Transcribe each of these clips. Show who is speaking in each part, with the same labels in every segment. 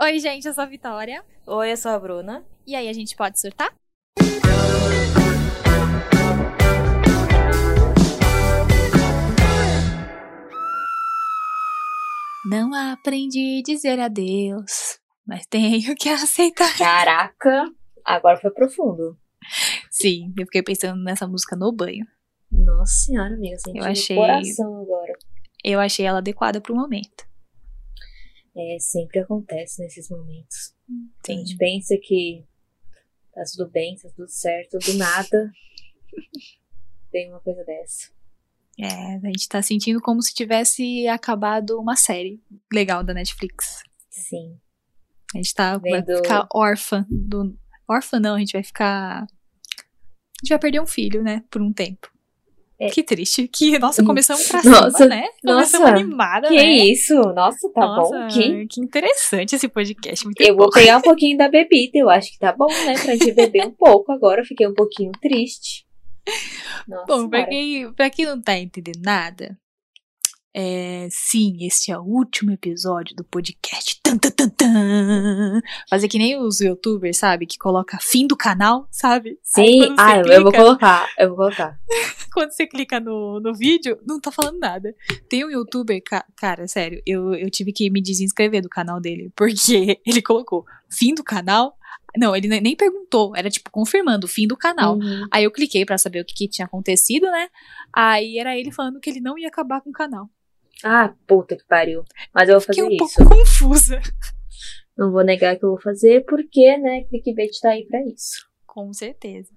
Speaker 1: Oi, gente, eu sou a Vitória.
Speaker 2: Oi, eu sou a Bruna.
Speaker 1: E aí, a gente pode surtar? Não aprendi a dizer adeus, mas tenho que aceitar.
Speaker 2: Caraca, agora foi profundo.
Speaker 1: Sim, eu fiquei pensando nessa música no banho.
Speaker 2: Nossa senhora, amiga, senti
Speaker 1: Eu achei-
Speaker 2: coração agora.
Speaker 1: Eu achei ela adequada pro momento.
Speaker 2: É, sempre acontece nesses momentos. A
Speaker 1: Sim.
Speaker 2: gente pensa que tá tudo bem, tá tudo certo, do nada tem uma coisa dessa.
Speaker 1: É, a gente tá sentindo como se tivesse acabado uma série legal da Netflix.
Speaker 2: Sim.
Speaker 1: A gente tá, vai
Speaker 2: Vendo-
Speaker 1: ficar órfã do. Órfã não, a gente vai ficar. A gente vai perder um filho, né? Por um tempo.
Speaker 2: É.
Speaker 1: Que triste. Que, nossa,
Speaker 2: Hum.
Speaker 1: começamos pra
Speaker 2: Nossa,
Speaker 1: cima, né? Começamos
Speaker 2: nossa.
Speaker 1: animada,
Speaker 2: Que
Speaker 1: né?
Speaker 2: isso? Nossa, tá
Speaker 1: nossa,
Speaker 2: bom? Que...
Speaker 1: que interessante esse podcast. Muito
Speaker 2: Eu vou
Speaker 1: bom.
Speaker 2: pegar um pouquinho da bebida, eu acho que tá bom, né? Pra gente beber um pouco agora. Eu fiquei um pouquinho triste. Nossa,
Speaker 1: Bom,
Speaker 2: senhora.
Speaker 1: quem, pra quem não tá entendendo nada, é, sim, este é o último episódio do podcast. Tan, tan, tan, tan. Fazer que nem os youtubers, sabe? Que coloca fim do canal, sabe?
Speaker 2: Sim, ah, eu, eu vou
Speaker 1: clica-
Speaker 2: colocar, eu vou colocar.
Speaker 1: quando você clica no, no vídeo, não tá falando nada. Tem um youtuber, ca- cara, sério, eu, eu tive que me desinscrever do canal dele, porque ele colocou fim do canal. Não, ele ne- nem perguntou, era tipo confirmando fim do canal.
Speaker 2: Uhum.
Speaker 1: Aí eu cliquei pra saber o que, que tinha acontecido, né? Aí era ele falando que ele não ia acabar com o canal.
Speaker 2: Ah, puta que pariu. Mas eu vou
Speaker 1: Fiquei
Speaker 2: fazer
Speaker 1: um
Speaker 2: isso.
Speaker 1: pouco confusa.
Speaker 2: Não vou negar que eu vou fazer, porque, né, clickbait tá aí pra isso.
Speaker 1: Com certeza.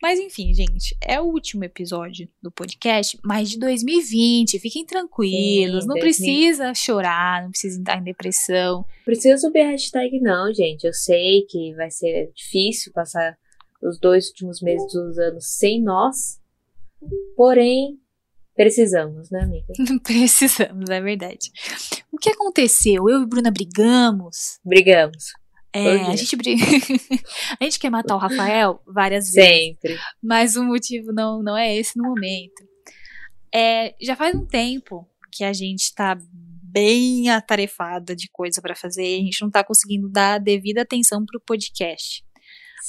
Speaker 1: Mas enfim, gente, é o último episódio do podcast, mas de 2020. Fiquem tranquilos,
Speaker 2: Sim,
Speaker 1: não
Speaker 2: 2020.
Speaker 1: precisa chorar, não precisa entrar em depressão.
Speaker 2: Precisa subir a hashtag não, gente. Eu sei que vai ser difícil passar os dois últimos meses dos anos sem nós. Porém, precisamos, né, amiga?
Speaker 1: Precisamos, é verdade. O que aconteceu? Eu e Bruna brigamos.
Speaker 2: Brigamos.
Speaker 1: É, a gente briga. a gente quer matar o Rafael várias vezes.
Speaker 2: Sempre.
Speaker 1: Mas o motivo não, não é esse no momento. É, já faz um tempo que a gente tá bem atarefada de coisa pra fazer. A gente não tá conseguindo dar a devida atenção pro podcast.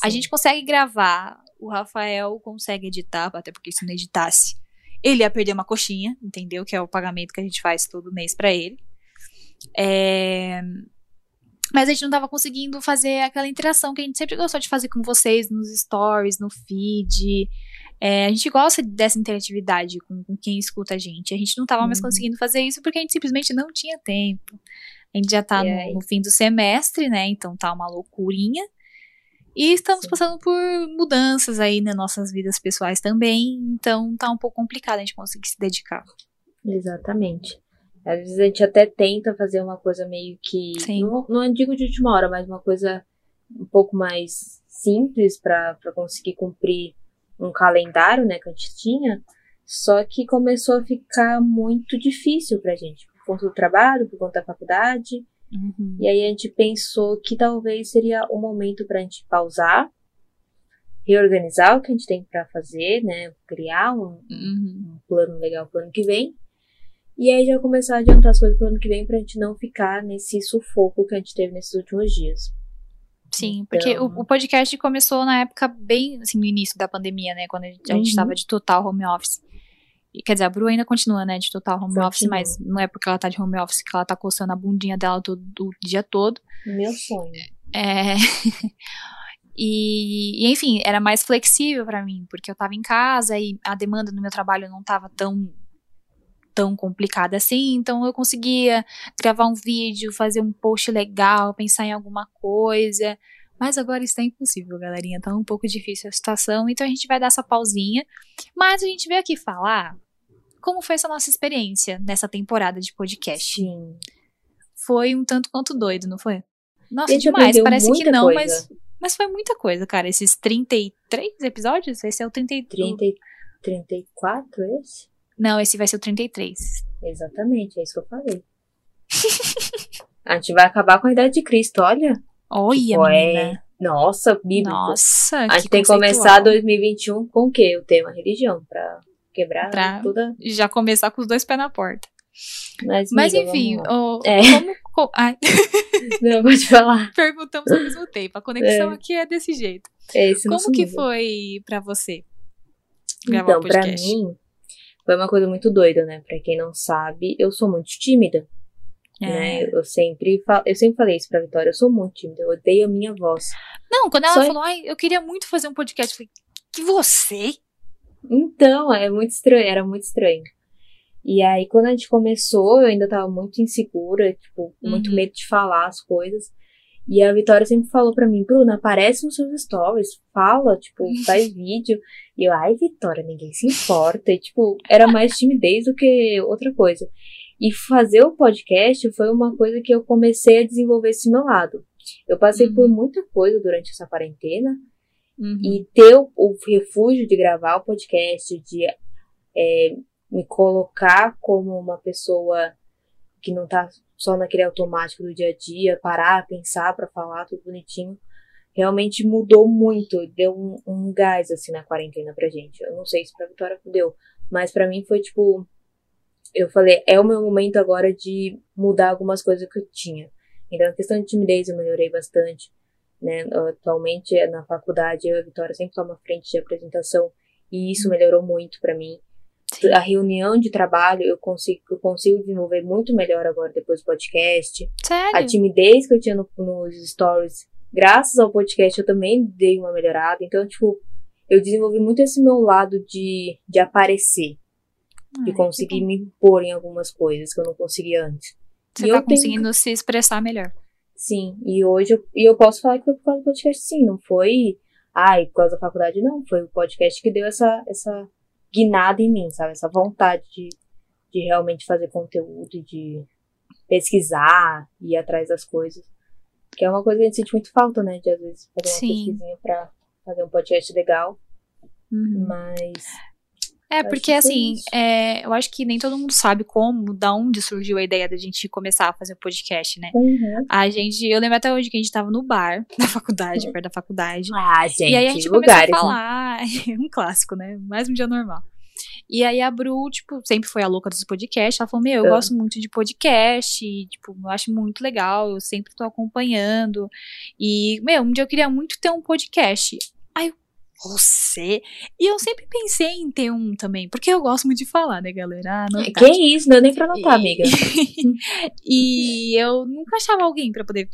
Speaker 1: A
Speaker 2: Sim.
Speaker 1: gente consegue gravar, o Rafael consegue editar, até porque se não editasse, ele ia perder uma coxinha, entendeu? Que é o pagamento que a gente faz todo mês pra ele. É, Mas a gente não tava conseguindo fazer aquela interação que a gente sempre gostou de fazer com vocês nos stories, no feed. É, a gente gosta dessa interatividade com, com quem escuta a gente. A gente não tava mais
Speaker 2: Uhum.
Speaker 1: conseguindo fazer isso porque a gente simplesmente não tinha tempo. A gente já tá
Speaker 2: E
Speaker 1: no- no fim do semestre, né? Então tá uma loucurinha. E estamos
Speaker 2: Sim.
Speaker 1: passando por mudanças aí nas nossas vidas pessoais também, então tá um pouco complicado a gente conseguir se dedicar.
Speaker 2: Exatamente. Às vezes a gente até tenta fazer uma coisa meio que.
Speaker 1: Sim.
Speaker 2: Não, não digo de última hora, mas uma coisa um pouco mais simples pra conseguir cumprir um calendário, né, que a gente tinha. Só que começou a ficar muito difícil pra gente, por conta do trabalho, por conta da faculdade. E aí a gente pensou que talvez seria o momento pra gente pausar, reorganizar o que a gente tem pra fazer, né, criar um,
Speaker 1: Uhum.
Speaker 2: um plano legal pro ano que vem. E aí já começar a adiantar as coisas pro ano que vem pra gente não ficar nesse sufoco que a gente teve nesses últimos dias.
Speaker 1: Sim, porque
Speaker 2: Então-
Speaker 1: o, o podcast começou na época bem, assim, no início da pandemia, né? Quando a gente, a
Speaker 2: Uhum.
Speaker 1: tava de total home office. Quer dizer, a Bru ainda continua, né, de total home
Speaker 2: Continua.
Speaker 1: office, mas não é porque ela tá de home office que ela tá coçando a bundinha dela todo, o dia todo.
Speaker 2: Meu sonho.
Speaker 1: É... e, e, enfim, era mais flexível pra mim, porque eu tava em casa e a demanda no meu trabalho não tava tão tão complicada assim, então eu conseguia gravar um vídeo, fazer um post legal, pensar em alguma coisa. Mas agora está impossível, galerinha. Tá um pouco difícil a situação, então a gente vai dar essa pausinha. Mas a gente veio aqui falar como foi essa nossa experiência nessa temporada de podcast.
Speaker 2: Sim.
Speaker 1: Foi um tanto quanto doido, não foi? Nossa,
Speaker 2: gente
Speaker 1: demais. Parece que não,
Speaker 2: coisa.
Speaker 1: mas, mas foi muita coisa, cara. Esses 33 episódios? Esse é o 33.
Speaker 2: 30, e- 34 esse?
Speaker 1: Não, esse vai ser o 33.
Speaker 2: Exatamente, é isso que eu falei. a gente vai acabar com a idade de Cristo, olha.
Speaker 1: Olha,
Speaker 2: Tipo, é-. Nossa, bíblico.
Speaker 1: Nossa,
Speaker 2: a gente
Speaker 1: que
Speaker 2: tem que começar 2021 com o quê? O tema religião, pra quebrar
Speaker 1: Pra-
Speaker 2: toda.
Speaker 1: Já começar com os dois pés na porta.
Speaker 2: Mas,
Speaker 1: Mas
Speaker 2: amiga,
Speaker 1: enfim, o-
Speaker 2: É.
Speaker 1: como, Ai.
Speaker 2: Não, pode falar.
Speaker 1: Perguntamos ao mesmo tempo. A conexão
Speaker 2: É.
Speaker 1: aqui é desse jeito.
Speaker 2: É
Speaker 1: Como que
Speaker 2: nível.
Speaker 1: foi pra você? gravar
Speaker 2: Então,
Speaker 1: o
Speaker 2: pra
Speaker 1: podcast?
Speaker 2: mim, foi uma coisa muito doida, né? Pra quem não sabe, eu sou muito tímida, né?
Speaker 1: É.
Speaker 2: Eu sempre, fa- eu sempre falei isso pra Vitória, eu sou muito tímida, eu odeio a minha voz.
Speaker 1: Não, quando ela
Speaker 2: Só-
Speaker 1: falou, ai, eu queria muito fazer um podcast, eu falei, que você?
Speaker 2: Então, é muito estranho, era muito estranho. E aí, quando a gente começou, eu ainda tava muito insegura, tipo, com muito
Speaker 1: Uhum.
Speaker 2: medo de falar as coisas. E a Vitória sempre falou pra mim, Bruna, aparece nos seus stories, fala, tipo, faz vídeo. E eu, ai, Vitória, ninguém se importa. E, tipo, era mais timidez do que outra coisa. E fazer o podcast foi uma coisa que eu comecei a desenvolver esse meu lado. Eu passei
Speaker 1: Uhum.
Speaker 2: por muita coisa durante essa quarentena.
Speaker 1: Uhum.
Speaker 2: E ter o, o refúgio de gravar o podcast, de é, me colocar como uma pessoa que não tá só naquele automático do dia a dia, parar, pensar pra falar tudo bonitinho, realmente mudou muito, deu um, um gás assim na quarentena pra gente. Eu não sei se pra Vitória deu, mas pra mim foi tipo, eu falei, é o meu momento agora de mudar algumas coisas que eu tinha. Então, a questão de timidez eu melhorei bastante né? Atualmente na faculdade eu e a Vitória sempre toma frente de apresentação e isso melhorou muito pra mim.
Speaker 1: Sim.
Speaker 2: A reunião de trabalho eu consigo, eu consigo desenvolver muito melhor agora depois do podcast. A
Speaker 1: Sério?
Speaker 2: timidez que eu tinha no- nos stories, graças ao podcast eu também dei uma melhorada. Então, tipo, eu desenvolvi muito esse meu lado de, de aparecer,
Speaker 1: Ai,
Speaker 2: conseguir
Speaker 1: bom.
Speaker 2: me impor em algumas coisas que eu não conseguia antes.
Speaker 1: Você
Speaker 2: E
Speaker 1: tá
Speaker 2: eu tenho-
Speaker 1: conseguindo se expressar melhor.
Speaker 2: Sim, e hoje eu, e eu posso falar que foi por causa do podcast, sim. Não foi, ai, por causa da faculdade, não. Foi o podcast que deu essa, essa guinada em mim, sabe? Essa vontade de, de realmente fazer conteúdo e de pesquisar, ir atrás das coisas. Que é uma coisa que a gente sente muito falta, né? De às vezes fazer uma
Speaker 1: Sim.
Speaker 2: pesquisinha pra fazer um podcast legal.
Speaker 1: Uhum.
Speaker 2: Mas.
Speaker 1: É, porque
Speaker 2: que foi
Speaker 1: assim, é, eu acho que nem todo mundo sabe como, da onde surgiu a ideia da gente começar a fazer o podcast, né?
Speaker 2: Uhum.
Speaker 1: A gente, eu lembro até hoje que a gente tava no bar, na faculdade, perto da faculdade.
Speaker 2: Ah, gente,
Speaker 1: e aí a gente
Speaker 2: lugares.
Speaker 1: começou a
Speaker 2: né?
Speaker 1: falar, um clássico, né? Mais um dia normal. E aí a Bru, tipo, sempre foi a louca dos podcasts. Ela falou: Meu, eu
Speaker 2: Ah.
Speaker 1: gosto muito de podcast, e, tipo, eu acho muito legal, eu sempre tô acompanhando. E, meu, um dia eu queria muito ter um podcast. Aí eu, você? E eu sempre pensei em ter um também, porque eu gosto muito de falar, né, galera? Ah, não
Speaker 2: Que isso, não deu nem pra notar, amiga.
Speaker 1: e eu nunca achava alguém pra poder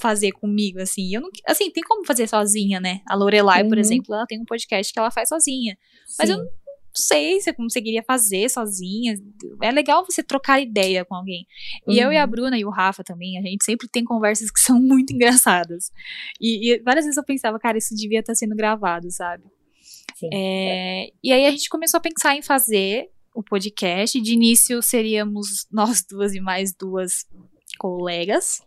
Speaker 1: fazer comigo, assim. Eu não, assim, tem como fazer sozinha, né? A Lorelai, por
Speaker 2: Uhum.
Speaker 1: exemplo, ela tem um podcast que ela faz sozinha. Mas eu
Speaker 2: Sim.
Speaker 1: não sei se eu conseguiria fazer sozinha. É legal você trocar ideia com alguém. E eu e a
Speaker 2: Uhum.
Speaker 1: Bruna e o Rafa também, a gente sempre tem conversas que são muito engraçadas. E, e várias vezes eu pensava, cara, isso devia estar sendo gravado, sabe?
Speaker 2: Sim.
Speaker 1: É, e aí a gente começou a pensar em fazer o podcast. De início seríamos nós duas e mais duas colegas.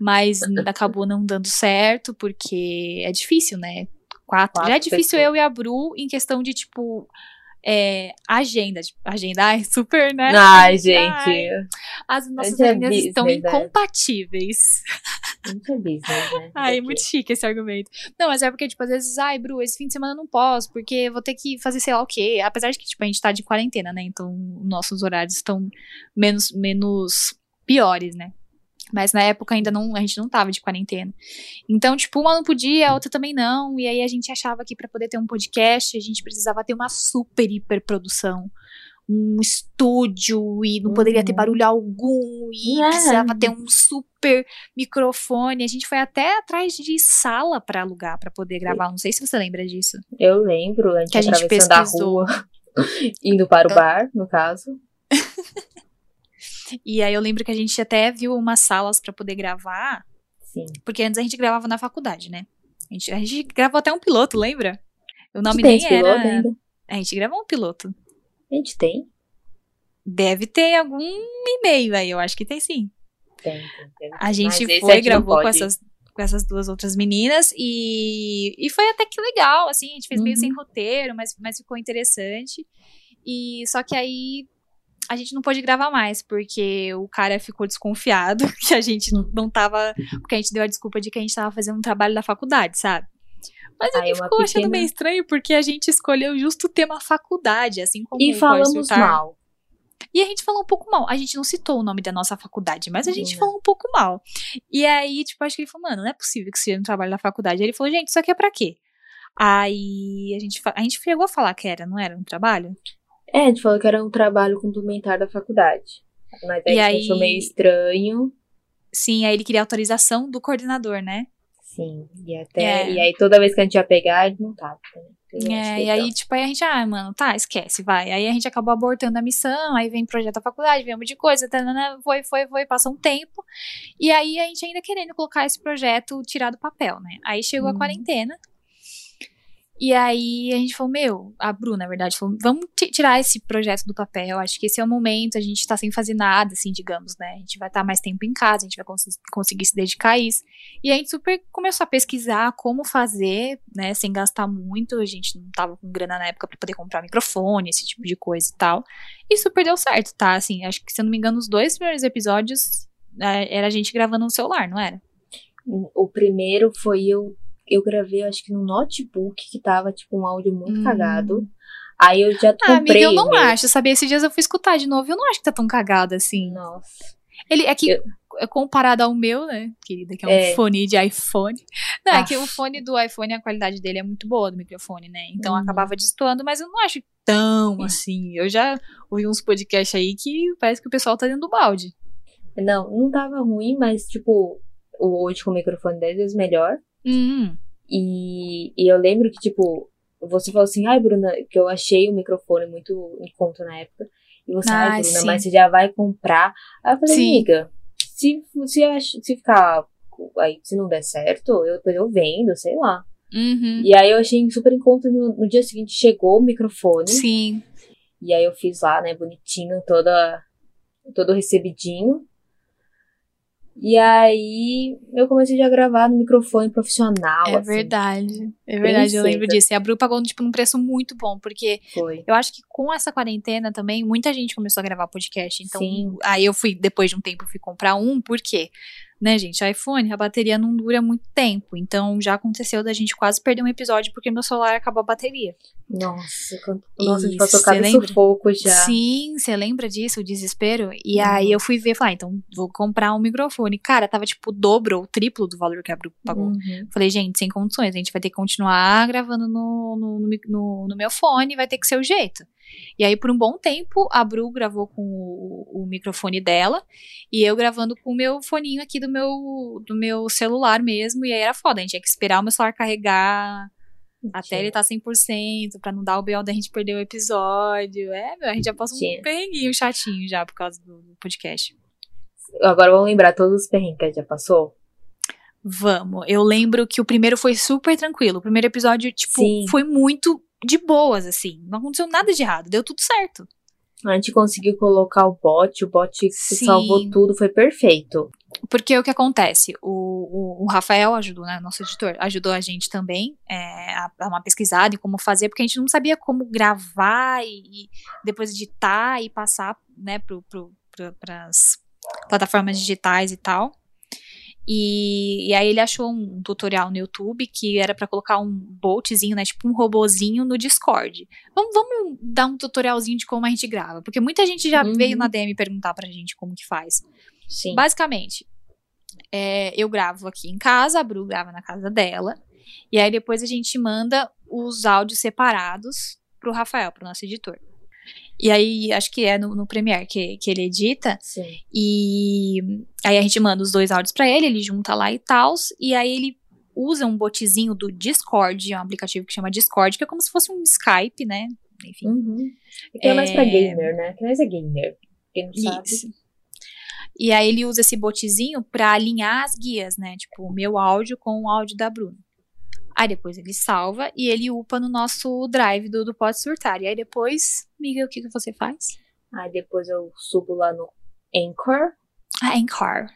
Speaker 1: Mas acabou não dando certo, porque é difícil, né? Quatro.
Speaker 2: Quatro
Speaker 1: Já é difícil
Speaker 2: pessoas.
Speaker 1: eu e a Bru em questão de, tipo, é, agenda. Tipo, agenda, ai, super, né?
Speaker 2: Ai, gente.
Speaker 1: As nossas
Speaker 2: é
Speaker 1: agendas estão
Speaker 2: business, né?
Speaker 1: incompatíveis.
Speaker 2: Muito é business, né?
Speaker 1: Ai, é muito chique esse argumento. Não, mas é porque, tipo, às vezes, ai, Bru, esse fim de semana eu não posso, porque vou ter que fazer sei lá o quê. Apesar de que, tipo, a gente tá de quarentena, né? Então, nossos horários estão menos, menos piores, né? Mas na época ainda não, a gente não tava de quarentena. Então, tipo, uma não podia, a outra também não. E aí a gente achava que pra poder ter um podcast, a gente precisava ter uma super hiper produção. Um estúdio e não poderia ter
Speaker 2: Uhum.
Speaker 1: barulho algum. E
Speaker 2: É.
Speaker 1: precisava ter um super microfone. A gente foi até atrás de sala pra alugar, pra poder gravar. Não sei se você lembra disso.
Speaker 2: Eu lembro, a gente,
Speaker 1: Que a gente pesquisou.
Speaker 2: rua, indo para o bar, no caso.
Speaker 1: E aí eu lembro que a gente até viu umas salas pra poder gravar.
Speaker 2: Sim.
Speaker 1: Porque antes a gente gravava na faculdade, né? A gente, a gente gravou até um piloto, lembra? O nome
Speaker 2: tem
Speaker 1: nem
Speaker 2: piloto
Speaker 1: era.
Speaker 2: ainda?
Speaker 1: A gente gravou um piloto.
Speaker 2: A gente tem?
Speaker 1: Deve ter algum e-mail aí, eu acho que tem sim.
Speaker 2: Tem, tem. tem.
Speaker 1: A gente
Speaker 2: Mas
Speaker 1: foi, gravou com essas, com essas duas outras meninas e, e foi até que legal, assim, a gente fez meio
Speaker 2: Uhum.
Speaker 1: sem roteiro, mas, mas ficou interessante. E só que aí a gente não pôde gravar mais, porque o cara ficou desconfiado que a gente não, tava. Porque a gente deu a desculpa de que a gente tava fazendo um trabalho da faculdade, sabe? Mas
Speaker 2: Aí
Speaker 1: ele
Speaker 2: uma
Speaker 1: ficou achando
Speaker 2: pequena-
Speaker 1: meio estranho porque a gente escolheu justo o tema faculdade, assim como
Speaker 2: E falamos mal.
Speaker 1: E a gente falou um pouco mal. A gente não citou o nome da nossa faculdade, mas a gente
Speaker 2: Não.
Speaker 1: falou um pouco mal. E aí, tipo, acho que ele falou, mano, não é possível que seja um trabalho da faculdade. Aí ele falou, gente, isso aqui é pra quê? Aí a gente, a gente chegou a falar que era, não era um trabalho?
Speaker 2: É, a gente falou que era um trabalho complementar da faculdade. Mas aí
Speaker 1: E aí-
Speaker 2: achou meio estranho.
Speaker 1: Sim, aí ele queria autorização do coordenador, né?
Speaker 2: Sim. E até.
Speaker 1: É.
Speaker 2: E aí toda vez que a gente ia pegar, ele não tava. Né?
Speaker 1: É, e aí, tipo, aí a gente, ah, mano, tá, esquece, vai. Aí a gente acabou abortando a missão, aí vem projeto da faculdade, vem um monte de coisa, tanana, foi, foi, foi, passa um tempo. E aí a gente ainda querendo colocar esse projeto, tirar do papel, né? Aí chegou a
Speaker 2: Uhum.
Speaker 1: quarentena. E aí a gente falou, meu, a Bruna, na verdade, falou, vamos ti- tirar esse projeto do papel. Acho que esse é o momento, a gente tá sem fazer nada, assim, digamos, né? A gente vai estar mais tempo em casa, a gente vai cons- conseguir se dedicar a isso. E a gente super começou a pesquisar como fazer, né, sem gastar muito. A gente não tava com grana na época pra poder comprar microfone, esse tipo de coisa e tal. E super deu certo, tá? Assim, acho que se eu não me engano, os dois primeiros episódios é, era a gente gravando no celular, não era?
Speaker 2: O primeiro foi eu. Eu gravei, acho que no notebook, que tava, tipo, um áudio muito
Speaker 1: Hum.
Speaker 2: cagado. Aí eu já
Speaker 1: Ah, amiga,
Speaker 2: comprei.
Speaker 1: eu não
Speaker 2: meu-
Speaker 1: acho, sabe? Esses dias eu fui escutar de novo, eu não acho que tá tão cagado assim.
Speaker 2: Nossa.
Speaker 1: Ele é que
Speaker 2: Eu-
Speaker 1: é comparado ao meu, né, querida, que é um
Speaker 2: É.
Speaker 1: fone de iPhone. Não, é
Speaker 2: Ah.
Speaker 1: que o fone do iPhone, a qualidade dele é muito boa do microfone, né? Então
Speaker 2: Uhum.
Speaker 1: acabava destoando, mas eu não acho tão assim. Eu já ouvi uns podcasts aí que parece que o pessoal tá dentro do balde.
Speaker 2: Não, não tava ruim, mas, tipo, o hoje com o microfone 10 vezes melhor.
Speaker 1: Hum,
Speaker 2: E, e eu lembro que, tipo, você falou assim, ai, Bruna, que eu achei o microfone muito em conta na época. E você, ai,
Speaker 1: Ai,
Speaker 2: Bruna,
Speaker 1: sim.
Speaker 2: mas você já vai comprar. Aí eu falei,
Speaker 1: Sim.
Speaker 2: amiga, se, se, se ficar. Aí, se não der certo, eu, depois eu vendo, sei lá.
Speaker 1: uhum.
Speaker 2: E aí eu achei super em conta. No, no dia seguinte chegou o microfone.
Speaker 1: Sim.
Speaker 2: E aí eu fiz lá, né, bonitinho, toda, todo recebidinho. E aí eu comecei já a gravar no microfone profissional.
Speaker 1: É
Speaker 2: assim.
Speaker 1: verdade. É verdade, eu lembro disso. E a Bru pagou, tipo, num preço muito bom, porque
Speaker 2: Foi.
Speaker 1: eu acho que com essa quarentena também, muita gente começou a gravar podcast. Então,
Speaker 2: Sim.
Speaker 1: aí eu fui, depois de um tempo, fui comprar um, por quê? Né, gente, iPhone, a bateria não dura muito tempo. Então, já aconteceu da gente quase perder um episódio porque meu celular acabou a bateria.
Speaker 2: Nossa, nossa, a gente
Speaker 1: E
Speaker 2: passou cada
Speaker 1: lembra?
Speaker 2: sufoco já.
Speaker 1: Sim, você lembra disso, o desespero? E aí eu fui ver falei, ah, então vou comprar um microfone. Cara, tava tipo o dobro ou triplo do valor que a Bru pagou.
Speaker 2: Uhum.
Speaker 1: Falei, gente, sem condições, a gente vai ter que continuar gravando no, no, no- no meu fone, vai ter que ser o jeito. E aí, por um bom tempo, a Bru gravou com o, o microfone dela e eu gravando com o meu foninho aqui do meu, do meu celular mesmo. E aí era foda, a gente tinha que esperar o meu celular carregar até ele tá 100% pra não dar o BO da gente perder o episódio. É, meu, a gente já passou
Speaker 2: Tinha.
Speaker 1: um perrenguinho chatinho já por causa do, do podcast.
Speaker 2: Agora vamos lembrar todos os perrengues que a gente já passou.
Speaker 1: Vamos. Eu lembro que o primeiro foi super tranquilo. O primeiro episódio, tipo,
Speaker 2: Sim.
Speaker 1: foi muito de boas, assim. Não aconteceu nada de errado. Deu tudo certo.
Speaker 2: A gente conseguiu colocar o bot, o bot
Speaker 1: Sim.
Speaker 2: salvou tudo, foi perfeito.
Speaker 1: Porque o que acontece? O, o, o Rafael ajudou, né? Nosso editor, ajudou a gente também é, a dar uma pesquisada em como fazer, porque a gente não sabia como gravar e, e depois editar e passar, né, pro, pro, para as plataformas digitais e tal. E, e aí ele achou um tutorial no YouTube que era pra colocar um boltzinho, né, tipo um robozinho no Discord. Vamos, vamos dar um tutorialzinho de como a gente grava, porque muita gente já
Speaker 2: Uhum.
Speaker 1: veio na DM perguntar pra gente como que faz.
Speaker 2: Sim.
Speaker 1: Basicamente, é, eu gravo aqui em casa, a Bru grava na casa dela, e aí depois a gente manda os áudios separados pro Rafael, pro nosso editor. E aí, acho que é no, no Premiere que, que ele edita,
Speaker 2: Sim.
Speaker 1: e aí a gente manda os dois áudios pra ele, ele junta lá e tal, e aí ele usa um botzinho do Discord, é um aplicativo que chama Discord, que é como se fosse um Skype, né? Enfim.
Speaker 2: Uhum. É que é mais pra
Speaker 1: É.
Speaker 2: gamer, né? Que nós é gamer. Quem não sabe.
Speaker 1: Isso. E aí ele usa esse botzinho pra alinhar as guias, né? Tipo, o meu áudio com o áudio da Bruna. Aí depois ele salva e ele upa no nosso drive do, do Pode Surtar. E aí depois, amiga, o que, que você faz?
Speaker 2: Aí depois eu subo lá no Anchor.
Speaker 1: Ah, Anchor.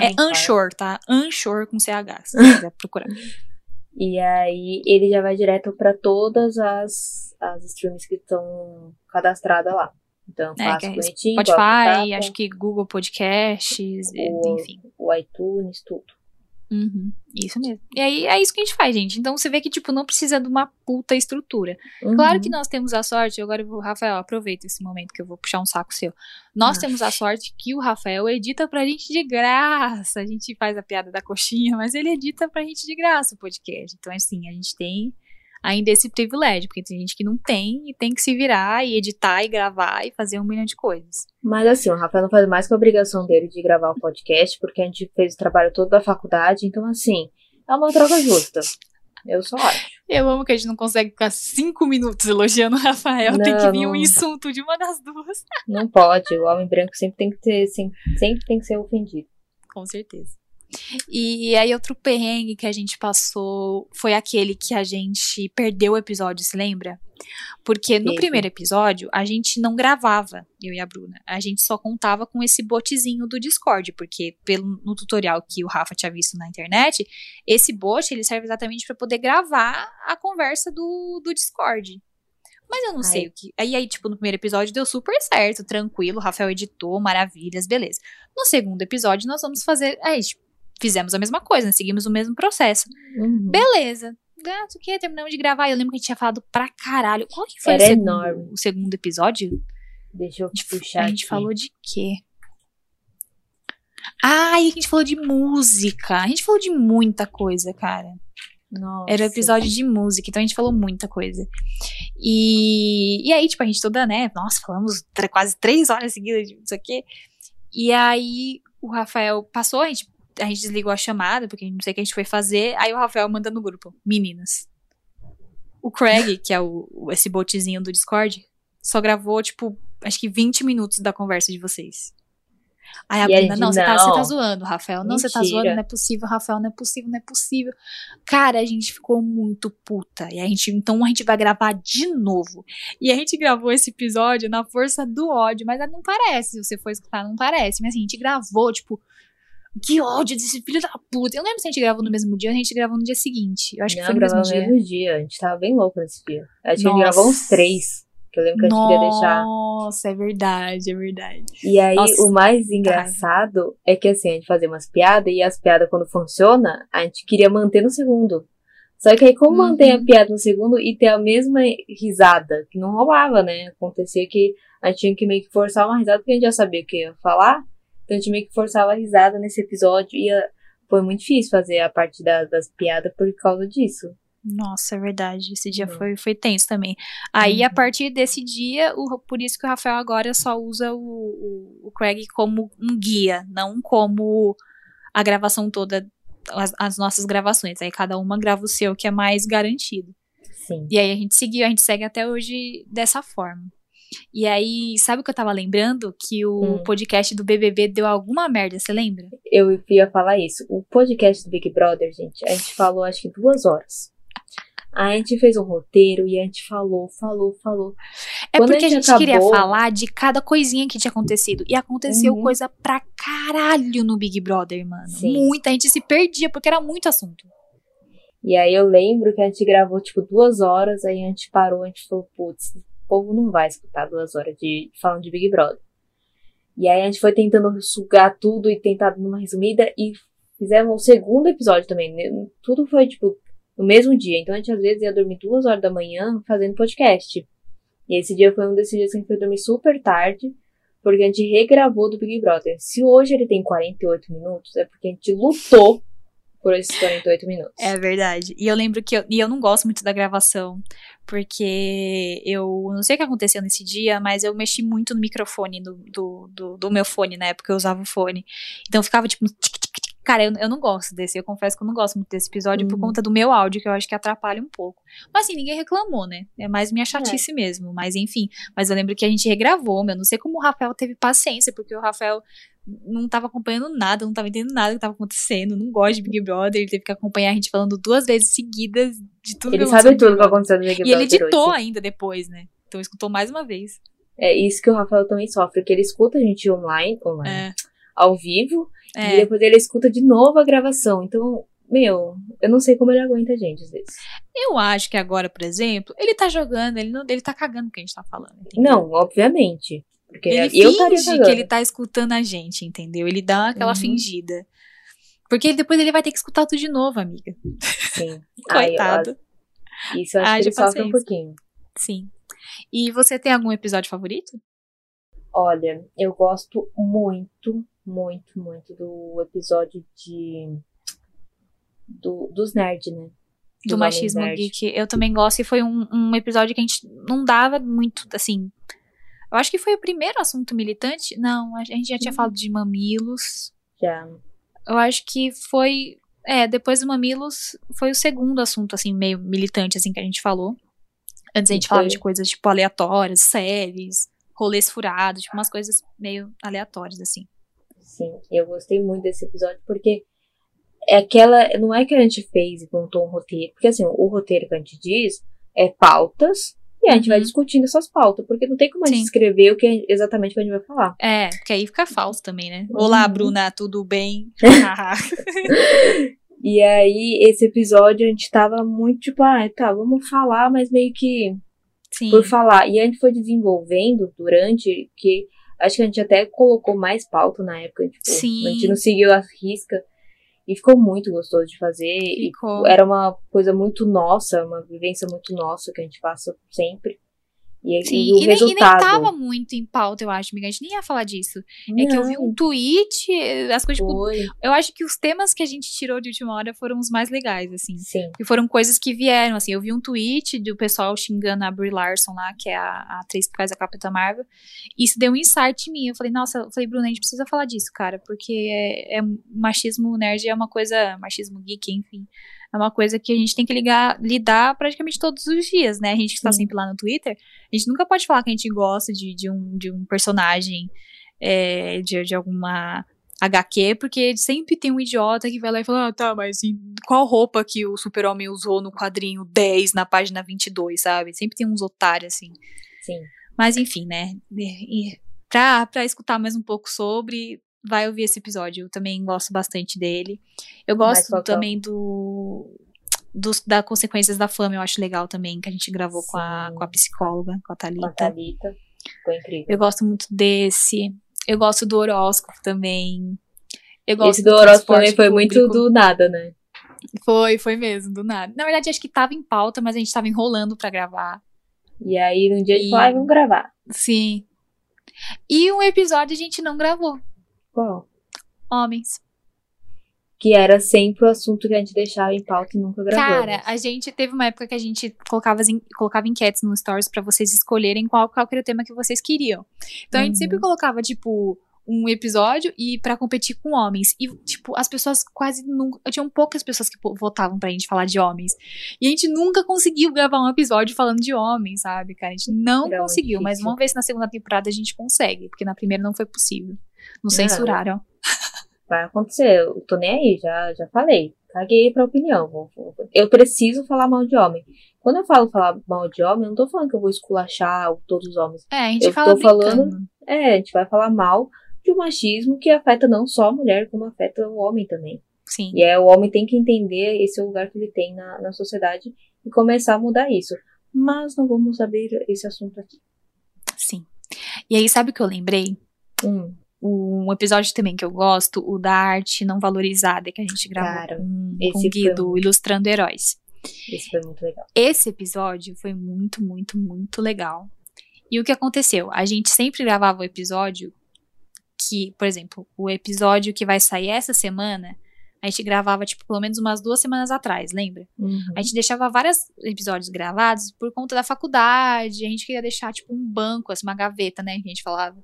Speaker 1: É
Speaker 2: Anchor.
Speaker 1: Anchor, tá? Anchor com CH, se você quiser procurar.
Speaker 2: E aí ele já vai direto pra todas as, as streams que estão cadastradas lá. Então
Speaker 1: É,
Speaker 2: faço
Speaker 1: é
Speaker 2: bonitinho,
Speaker 1: Spotify, acho que Google Podcasts,
Speaker 2: O-
Speaker 1: enfim.
Speaker 2: o iTunes, tudo.
Speaker 1: Uhum, isso mesmo. E aí é isso que a gente faz, gente. Então você vê que, tipo, não precisa de uma puta estrutura.
Speaker 2: Uhum.
Speaker 1: Claro que nós temos a sorte, agora vou, Rafael, aproveita esse momento que eu vou puxar um saco seu. Nós temos a sorte que o Rafael edita pra gente de graça. A gente faz a piada da coxinha, mas ele edita pra gente de graça o podcast. Então, assim, a gente tem ainda esse privilégio, porque tem gente que não tem e tem que se virar e editar e gravar e fazer um milhão de coisas.
Speaker 2: Mas assim, o Rafael não faz mais que a obrigação dele de gravar o podcast, porque a gente fez o trabalho todo da faculdade, então assim, é uma troca justa. Eu só acho.
Speaker 1: Eu amo que a gente não consegue ficar cinco minutos elogiando o Rafael. tem que
Speaker 2: Não,
Speaker 1: vir um
Speaker 2: não.
Speaker 1: insulto de uma das duas.
Speaker 2: Não pode, o homem branco sempre tem que ter, sempre, sempre tem que ser ofendido.
Speaker 1: Com certeza. E aí, outro perrengue que a gente passou foi aquele que a gente perdeu o episódio, se lembra? Porque no
Speaker 2: Teve.
Speaker 1: primeiro episódio, a gente não gravava, eu e a Bruna. A gente só contava com esse botezinho do Discord, porque pelo, no tutorial que o Rafa tinha visto na internet, esse bot ele serve exatamente para poder gravar a conversa do, do Discord. Mas eu não sei
Speaker 2: Ai.
Speaker 1: o que. Aí, aí, tipo, no primeiro episódio deu super certo, tranquilo. O Rafael editou, maravilhas, beleza. No segundo episódio, nós vamos fazer. Aí, tipo, fizemos a mesma coisa, né? seguimos o mesmo processo.
Speaker 2: Uhum.
Speaker 1: Beleza. Gato, o que? Terminamos de gravar. Eu lembro que a gente tinha falado pra caralho. Qual que foi
Speaker 2: Era
Speaker 1: o, segundo,
Speaker 2: enorme.
Speaker 1: o segundo episódio?
Speaker 2: Deixa eu
Speaker 1: gente,
Speaker 2: puxar
Speaker 1: a gente
Speaker 2: aqui.
Speaker 1: falou de quê? Ah, e a gente falou de música. A gente falou de muita coisa, cara.
Speaker 2: Nossa.
Speaker 1: Era o episódio de música, então a gente falou muita coisa. E, e aí, tipo, a gente toda, né? Nossa, falamos quase três horas seguidas de isso aqui. E aí, o Rafael passou, a gente, a gente desligou a chamada, porque não sei o que a gente foi fazer. Aí o Rafael manda no grupo: Meninas. O Craig, que é o, esse botezinho do Discord, só gravou, tipo, acho que 20 minutos da conversa de vocês. Aí a
Speaker 2: E
Speaker 1: Bruna, não, você tá, tá zoando, Rafael. Não, você tá zoando, não é possível, Rafael, não é possível, não é possível. Cara, a gente ficou muito puta. E a gente, então a gente vai gravar de novo. E a gente gravou esse episódio na força do ódio, mas não parece, se você for escutar, não parece. Mas assim, a gente gravou, tipo, que ódio desse filho da puta. Eu não lembro se a gente gravou no mesmo dia ou a gente gravou no dia seguinte. Eu acho que
Speaker 2: Não,
Speaker 1: foi no mesmo dia.
Speaker 2: no mesmo dia. A gente tava bem louco nesse dia. Acho que a
Speaker 1: Nossa.
Speaker 2: gente gravou uns três. Que eu lembro que a gente queria deixar.
Speaker 1: Nossa, é verdade, é verdade.
Speaker 2: E aí,
Speaker 1: Nossa,
Speaker 2: o mais engraçado é que assim, a gente fazia umas piadas e as piadas, quando funciona, a gente queria manter no segundo. Só que aí, como
Speaker 1: Uhum.
Speaker 2: mantém a piada no segundo e ter a mesma risada, que não rolava, né? Acontecia que a gente tinha que meio que forçar uma risada, porque a gente já sabia o que ia falar. Então a gente meio que forçava a risada nesse episódio e ah, foi muito difícil fazer a parte da- das piadas por causa disso.
Speaker 1: Nossa, é verdade. Esse dia
Speaker 2: Não.
Speaker 1: foi, foi tenso também. Aí, a
Speaker 2: Uhum.
Speaker 1: partir desse dia, o- por isso que o Rafael agora só usa o, o, o Craig como um guia, não como a gravação toda, as, as nossas gravações. Aí cada uma grava o seu, que é mais garantido.
Speaker 2: Sim.
Speaker 1: E aí a gente seguiu, a gente segue até hoje dessa forma. E aí, sabe o que eu tava lembrando? Que o
Speaker 2: Hum.
Speaker 1: podcast do BBB deu alguma merda, você lembra?
Speaker 2: Eu ia falar isso. O podcast do Big Brother, gente, a gente falou acho que duas horas. A gente fez um roteiro e a gente falou, falou, falou.
Speaker 1: É
Speaker 2: Quando a
Speaker 1: porque a
Speaker 2: gente
Speaker 1: gente queria
Speaker 2: acabou-
Speaker 1: falar de cada coisinha que tinha acontecido. E aconteceu
Speaker 2: Uhum.
Speaker 1: coisa pra caralho no Big Brother, mano.
Speaker 2: Sim.
Speaker 1: Muita gente se perdia, porque era muito assunto.
Speaker 2: E aí eu lembro que a gente gravou tipo duas horas, aí a gente parou, a gente falou, putz, povo não vai escutar duas horas de falando de Big Brother. E aí a gente foi tentando sugar tudo e tentar dar uma resumida e fizemos o segundo episódio também. né? Tudo foi tipo no mesmo dia. Então a gente às vezes ia dormir duas horas da manhã fazendo podcast. E esse dia foi um desses dias que a gente foi dormir super tarde, porque a gente regravou do Big Brother. Se hoje ele tem 48 minutos, é porque a gente lutou por esses 48 minutos.
Speaker 1: É verdade. E eu lembro que eu, e eu não gosto muito da gravação, porque eu não sei o que aconteceu nesse dia, mas eu mexi muito no microfone do, do, do, do meu fone, na época eu usava o fone. Então ficava tipo. tic. Cara, eu, eu não gosto desse, eu confesso que eu não gosto muito desse episódio por
Speaker 2: Uhum.
Speaker 1: conta do meu áudio, que eu acho que atrapalha um pouco. Mas assim, ninguém reclamou, né? É mais minha chatice mesmo. Mas enfim. Mas eu lembro que a gente regravou, meu. Não sei como o Rafael teve paciência, porque o Rafael não tava acompanhando nada, não tava entendendo nada do que tava acontecendo, não gosta de Big Brother, ele teve que acompanhar a gente falando duas vezes seguidas de tudo
Speaker 2: Ele
Speaker 1: que
Speaker 2: sabe tudo que
Speaker 1: Brother.
Speaker 2: aconteceu no Big
Speaker 1: E
Speaker 2: Brother.
Speaker 1: ele editou
Speaker 2: hoje.
Speaker 1: ainda depois, né? Então escutou mais uma vez.
Speaker 2: É isso que o Rafael também sofre, que ele escuta a gente online, online
Speaker 1: É.
Speaker 2: ao vivo, e
Speaker 1: É,
Speaker 2: depois ele escuta de novo a gravação. Então, meu, eu não sei como ele aguenta a gente às vezes.
Speaker 1: eu acho que agora, por exemplo, ele tá jogando, ele não, ele tá cagando o que a gente tá falando. entendeu?
Speaker 2: Não, obviamente. Porque
Speaker 1: Ele
Speaker 2: eu
Speaker 1: finge que ele tá escutando a gente, entendeu? Ele dá aquela
Speaker 2: Uhum.
Speaker 1: fingida. Porque depois ele vai ter que escutar tudo de novo, amiga.
Speaker 2: Sim.
Speaker 1: Coitado.
Speaker 2: Ai, eu, isso eu acho
Speaker 1: Haja
Speaker 2: que ele sofre um pouquinho.
Speaker 1: Sim. E você tem algum episódio favorito?
Speaker 2: Olha, eu gosto muito, muito, muito do episódio de. Do, dos nerds, né?
Speaker 1: Do
Speaker 2: Dos
Speaker 1: machismo
Speaker 2: nerd.
Speaker 1: geek. Eu também gosto e foi um, um episódio que a gente não dava muito, assim. Eu acho que foi o primeiro assunto militante. Não, a gente já tinha
Speaker 2: Hum.
Speaker 1: falado de mamilos.
Speaker 2: Já.
Speaker 1: Eu acho que foi. É, depois do Mamilos foi o segundo assunto, assim, meio militante, assim, que a gente falou. Antes a
Speaker 2: E
Speaker 1: gente falava
Speaker 2: foi-
Speaker 1: de coisas, tipo, aleatórias, séries, rolês furados, tipo, umas coisas meio aleatórias, assim.
Speaker 2: Sim, eu gostei muito desse episódio porque é aquela. Não é que a gente fez e montou um roteiro. Porque assim, o roteiro que a gente diz é pautas e a gente vai
Speaker 1: Uhum.
Speaker 2: discutindo essas pautas. Porque não tem como a gente
Speaker 1: Sim.
Speaker 2: escrever o que é exatamente o que a gente vai falar.
Speaker 1: É, porque aí fica falso também, né?
Speaker 2: Uhum.
Speaker 1: Olá, Bruna, tudo bem?
Speaker 2: E aí, esse episódio a gente tava muito tipo, ah, tá, vamos falar, mas meio que
Speaker 1: Sim.
Speaker 2: por falar. E a gente foi desenvolvendo durante que. Acho que a gente até colocou mais pauta na época. Tipo,
Speaker 1: Sim.
Speaker 2: A gente não seguiu a risca. E ficou muito gostoso de fazer. E
Speaker 1: Ficou.
Speaker 2: era uma coisa muito nossa, uma vivência muito nossa que a gente passa sempre. E,
Speaker 1: Sim,
Speaker 2: e o
Speaker 1: e, nem, e nem tava muito em pauta, eu acho, amiga. A gente nem ia falar disso. É que eu vi um tweet, as coisas, tipo, eu acho que os temas que a gente tirou de última hora foram os mais legais, assim.
Speaker 2: Sim.
Speaker 1: E foram coisas que vieram, assim. Eu vi um tweet do pessoal xingando a Brie Larson lá, que é a, a atriz que faz a Capitã Marvel. E isso deu um insight em mim. Eu falei, nossa, eu falei, Bruna, a gente precisa falar disso, cara. Porque é, é machismo nerd é uma coisa. Machismo geek, enfim. É uma coisa que a gente tem que ligar, lidar praticamente todos os dias, né? A gente que tá
Speaker 2: Sim.
Speaker 1: sempre lá no Twitter, a gente nunca pode falar que a gente gosta de, de, um, de um personagem, é, de, de alguma HQ, porque sempre tem um idiota que vai lá e fala, ah, tá, mas qual roupa que o super-homem usou no quadrinho 10, na página 22, sabe? Sempre tem uns otários, assim.
Speaker 2: Sim.
Speaker 1: Mas enfim, né? E pra, pra escutar mais um pouco sobre, vai ouvir esse episódio. Eu também gosto bastante dele. Eu gosto também do. Dos, da Consequências da Fama, eu acho legal também, que a gente gravou com a, com a psicóloga, com a
Speaker 2: Com a
Speaker 1: Thalita.
Speaker 2: Thalita. Ficou incrível.
Speaker 1: Eu gosto muito desse. Eu gosto do horóscopo também. Eu gosto
Speaker 2: Esse do horóscopo também foi muito
Speaker 1: público.
Speaker 2: do nada, né?
Speaker 1: Foi, foi mesmo, do nada. Na verdade, acho que tava em pauta, mas a gente tava enrolando pra gravar.
Speaker 2: E aí, num dia a gente
Speaker 1: E-
Speaker 2: falou, ah, vamos gravar.
Speaker 1: Sim. E um episódio a gente não gravou.
Speaker 2: Qual?
Speaker 1: Homens.
Speaker 2: Que era sempre o assunto que a gente deixava em pauta e nunca gravamos.
Speaker 1: Cara, a gente teve uma época que a gente colocava, colocava enquetes no Stories pra vocês escolherem qual, qual era o tema que vocês queriam. Então a gente
Speaker 2: Uhum.
Speaker 1: sempre colocava, tipo, um episódio e pra competir com homens. E, tipo, as pessoas quase nunca. Tinham poucas pessoas que votavam pra gente falar de homens. E a gente nunca conseguiu gravar um episódio falando de homens, sabe, cara? A gente não
Speaker 2: Era
Speaker 1: conseguiu. Mas vamos ver se na segunda temporada a gente consegue. Porque na primeira não foi possível. Não
Speaker 2: Não.
Speaker 1: censuraram.
Speaker 2: Vai acontecer, eu tô nem aí, já, já falei. Caguei pra opinião. Eu preciso falar mal de homem. Quando eu falo falar mal de homem, eu não tô falando que eu vou esculachar todos os homens.
Speaker 1: É, a gente
Speaker 2: Eu
Speaker 1: fala
Speaker 2: tô falando-
Speaker 1: brincando.
Speaker 2: É, a gente vai falar mal de um machismo que afeta não só a mulher, como afeta o homem também.
Speaker 1: Sim.
Speaker 2: E é, o homem tem que entender esse lugar que ele tem na, na sociedade e começar a mudar isso. Mas não vamos abrir esse assunto aqui.
Speaker 1: Sim. E aí, sabe o que eu lembrei?
Speaker 2: Hum,
Speaker 1: um episódio também que eu gosto, o da arte não valorizada, que a gente gravou
Speaker 2: Cara,
Speaker 1: com, com
Speaker 2: foi
Speaker 1: Guido, Ilustrando Heróis.
Speaker 2: esse foi muito legal.
Speaker 1: Esse episódio foi muito, muito, muito legal. E o que aconteceu? A gente sempre gravava o episódio que, por exemplo, o episódio que vai sair essa semana, a gente gravava, tipo, pelo menos umas duas semanas atrás, lembra?
Speaker 2: Uhum.
Speaker 1: A gente deixava vários episódios gravados por conta da faculdade, a gente queria deixar, tipo, um banco, assim, uma gaveta, né, que a gente falava.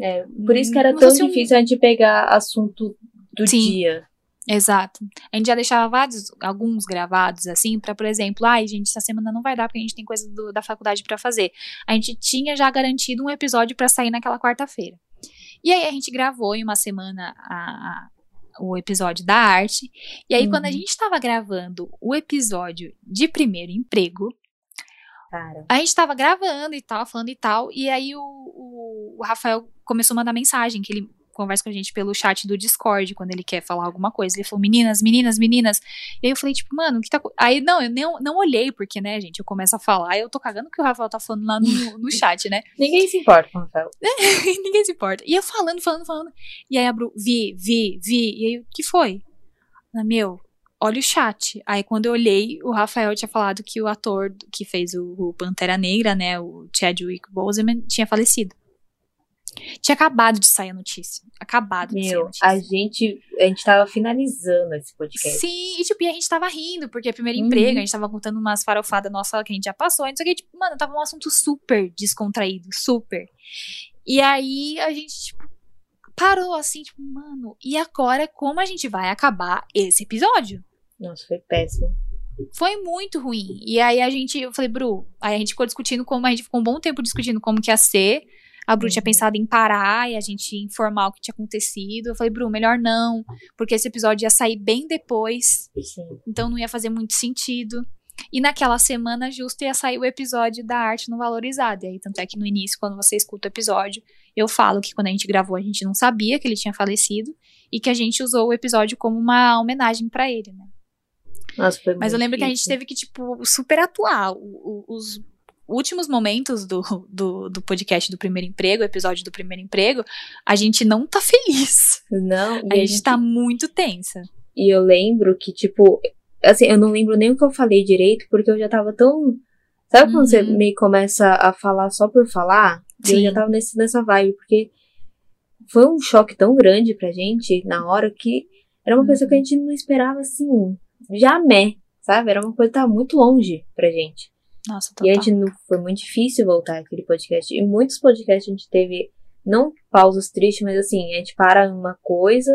Speaker 2: É, por isso que era
Speaker 1: Como
Speaker 2: tão
Speaker 1: um-
Speaker 2: difícil a gente pegar assunto do
Speaker 1: Sim.
Speaker 2: dia.
Speaker 1: Exato. A gente já deixava vários, alguns gravados, assim, pra, por exemplo, ai, gente, essa semana não vai dar porque a gente tem coisa do- da faculdade pra fazer. A gente tinha já garantido um episódio pra sair naquela quarta-feira. E aí a gente gravou em uma semana a- a- o episódio da arte. E aí, quando a
Speaker 2: Uhum.
Speaker 1: gente tava gravando o episódio de primeiro emprego,
Speaker 2: Cara,
Speaker 1: a gente tava gravando e tal, falando e tal, e aí o, o- o Rafael começou a mandar mensagem, que ele conversa com a gente pelo chat do Discord, quando ele quer falar alguma coisa. Ele falou, meninas, meninas, meninas. E aí eu falei, tipo, mano, o que tá... co-" Aí, não, eu nem, não olhei, porque, né, gente, eu começo a falar, eu tô cagando o que o Rafael tá falando lá no, no chat, né?
Speaker 2: ninguém se importa com o Rafael.
Speaker 1: Ninguém se importa. E eu falando, falando, falando. E aí a Bru, vi, vi, vi. E aí, o que foi? Meu, olha o chat. Aí quando eu olhei, o Rafael tinha falado que o ator que fez o, o Pantera Negra, né, o Chadwick Boseman, tinha falecido. Tinha acabado de sair a notícia. Acabado
Speaker 2: Meu,
Speaker 1: de sair a notícia.
Speaker 2: a gente, a gente tava finalizando esse podcast.
Speaker 1: Sim, e tipo, e a gente tava rindo, porque é primeiro
Speaker 2: Uhum.
Speaker 1: emprego, a gente tava contando umas farofadas nossa que a gente já passou, a gente só que, tipo, mano, tava um assunto super descontraído, super. E aí a gente, tipo, parou assim, tipo, mano, e agora como a gente vai acabar esse episódio?
Speaker 2: Nossa, foi péssimo.
Speaker 1: Foi muito ruim. E aí a gente, eu falei, Bru, aí a gente ficou discutindo como, a gente ficou um bom tempo discutindo como que ia ser. A Bru tinha
Speaker 2: Uhum.
Speaker 1: pensado em parar e a gente informar o que tinha acontecido. Eu falei, Bru, melhor não, porque esse episódio ia sair bem depois,
Speaker 2: Sim.
Speaker 1: então não ia fazer muito sentido. E naquela semana justo ia sair o episódio da arte não valorizada. E aí, tanto é que no início, quando você escuta o episódio, eu falo que quando a gente gravou, a gente não sabia que ele tinha falecido e que a gente usou o episódio como uma homenagem pra ele, né?
Speaker 2: Nossa, foi
Speaker 1: Mas eu lembro que a gente
Speaker 2: difícil.
Speaker 1: teve que, tipo, super atuar. O- o- os últimos momentos do, do, do podcast do primeiro emprego, episódio do primeiro emprego, a gente não tá feliz.
Speaker 2: Não,
Speaker 1: A gente tá muito tensa.
Speaker 2: E eu lembro que, tipo, assim, eu não lembro nem o que eu falei direito, porque eu já tava tão. Sabe quando você
Speaker 1: Uhum.
Speaker 2: meio que começa a falar só por falar? E eu
Speaker 1: Sim.
Speaker 2: já tava nesse, nessa vibe, porque foi um choque tão grande pra gente na hora que era uma coisa que a
Speaker 1: Uhum.
Speaker 2: gente não esperava, assim, jamais, sabe? Era uma coisa que tava muito longe pra gente.
Speaker 1: Nossa,
Speaker 2: E a
Speaker 1: total.
Speaker 2: gente não, foi muito difícil voltar aquele podcast. E muitos podcasts a gente teve, não pausas tristes, mas assim, a gente para numa coisa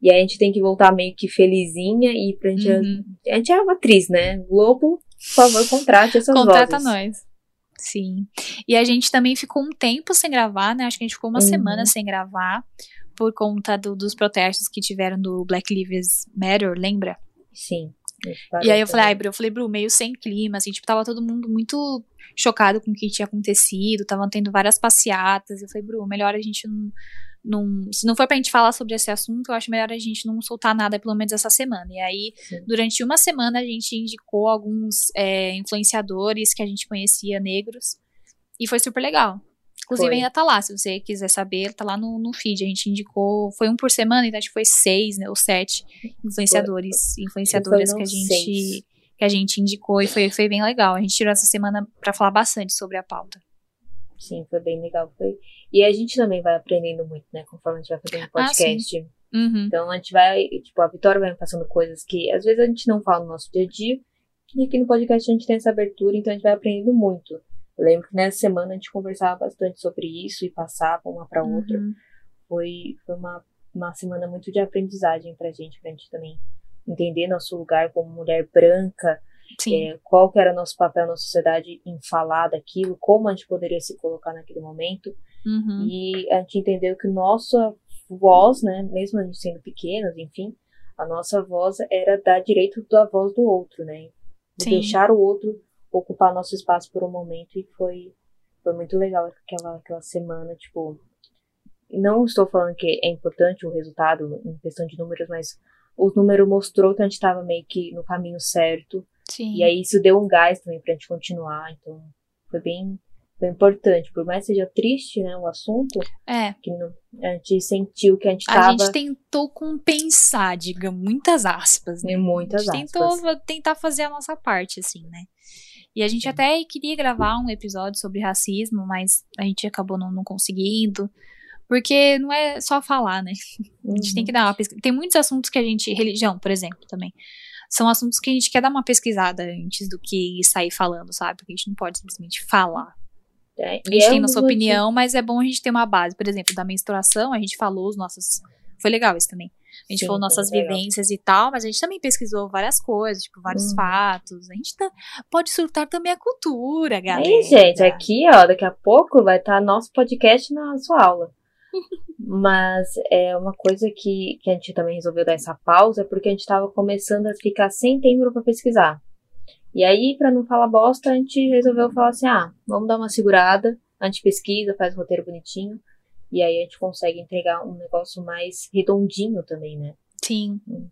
Speaker 2: e aí a gente tem que voltar meio que felizinha e pra gente.
Speaker 1: Uhum.
Speaker 2: A gente é uma atriz, né? Globo, por favor, contrate essas
Speaker 1: Contrata
Speaker 2: vozes.
Speaker 1: nós. Sim. E a gente também ficou um tempo sem gravar, né? Acho que a gente ficou uma
Speaker 2: Uhum.
Speaker 1: semana sem gravar por conta do- dos protestos que tiveram do Black Lives Matter, lembra?
Speaker 2: Sim.
Speaker 1: E aí eu falei, ai. Bru, eu falei, Bru, meio sem clima, assim, tipo, tava todo mundo muito chocado com o que tinha acontecido, estavam tendo várias passeatas. Eu falei, Bru, melhor a gente não, não. Se não for pra gente falar sobre esse assunto, eu acho melhor a gente não soltar nada, pelo menos essa semana. E aí,
Speaker 2: Sim.
Speaker 1: durante uma semana, a gente indicou alguns é, influenciadores que a gente conhecia negros. E foi super legal. Inclusive,
Speaker 2: Foi.
Speaker 1: ainda tá lá, se você quiser saber, tá lá no, no feed. A gente indicou, foi um por semana, então acho que foi seis, né, ou sete influenciadores, influenciadoras que a gente
Speaker 2: seis.
Speaker 1: que a gente indicou e foi, foi bem legal. A gente tirou essa semana pra falar bastante sobre a pauta.
Speaker 2: Sim, foi bem legal. Foi... E a gente também vai aprendendo muito, né? Conforme a gente vai fazendo
Speaker 1: Ah,
Speaker 2: podcast.
Speaker 1: Uhum.
Speaker 2: Então a gente vai, tipo, a Vitória vai me passando coisas que às vezes a gente não fala no nosso dia a dia. E aqui no podcast a gente tem essa abertura, então a gente vai aprendendo muito. Eu lembro que nessa semana a gente conversava bastante sobre isso e passava uma pra outra.
Speaker 1: Uhum.
Speaker 2: Foi, foi uma, uma semana muito de aprendizagem pra gente, pra gente também entender nosso lugar como mulher branca, é, qual que era nosso papel na sociedade em falar daquilo, como a gente poderia se colocar naquele momento.
Speaker 1: Uhum.
Speaker 2: E a gente entendeu que nossa voz, né, mesmo a gente sendo pequenos, enfim, a nossa voz era dar direito da voz do outro, né?
Speaker 1: Sim.
Speaker 2: deixar o outro ocupar nosso espaço por um momento e foi foi muito legal aquela aquela semana, tipo, não estou falando que é importante o resultado em questão de números, mas o número mostrou que a gente estava meio que no caminho certo
Speaker 1: Sim.
Speaker 2: e aí isso deu um gás também pra gente continuar, então foi bem, foi importante. Por mais que seja triste, né, o assunto,
Speaker 1: É.
Speaker 2: que não- a gente sentiu que a gente
Speaker 1: A
Speaker 2: tava
Speaker 1: gente tentou compensar, diga, muitas aspas, né?
Speaker 2: em muitas
Speaker 1: a gente
Speaker 2: aspas.
Speaker 1: tentou tentar fazer a nossa parte, assim, né? E a gente até queria gravar um episódio sobre racismo, mas a gente acabou não, não conseguindo. Porque não é só falar, né? A gente tem que dar uma pesquisa. Tem muitos assuntos que a gente. Religião, por exemplo, também. São assuntos que a gente quer dar uma pesquisada antes do que sair falando, sabe? Porque a gente não pode simplesmente falar.
Speaker 2: É,
Speaker 1: A gente
Speaker 2: é
Speaker 1: tem nossa opinião, mas é bom a gente ter uma base. Por exemplo, da menstruação, a gente falou os nossos. Foi legal isso também. A gente
Speaker 2: Sim,
Speaker 1: falou nossas
Speaker 2: legal.
Speaker 1: vivências e tal, mas a gente também pesquisou várias coisas, tipo, vários
Speaker 2: Uhum.
Speaker 1: fatos. A gente tá- pode surtar também a cultura, galera.
Speaker 2: Aí, gente, aqui, ó, daqui a pouco vai estar nosso podcast na sua aula. Mas é uma coisa que, que a gente também resolveu dar essa pausa, porque a gente tava começando a ficar sem tempo pra pesquisar. E aí, pra não falar bosta, a gente resolveu falar assim: ah, vamos dar uma segurada, a gente pesquisa, faz um roteiro bonitinho, e aí a gente consegue entregar um negócio mais redondinho também, né?
Speaker 1: Sim.
Speaker 2: Hum.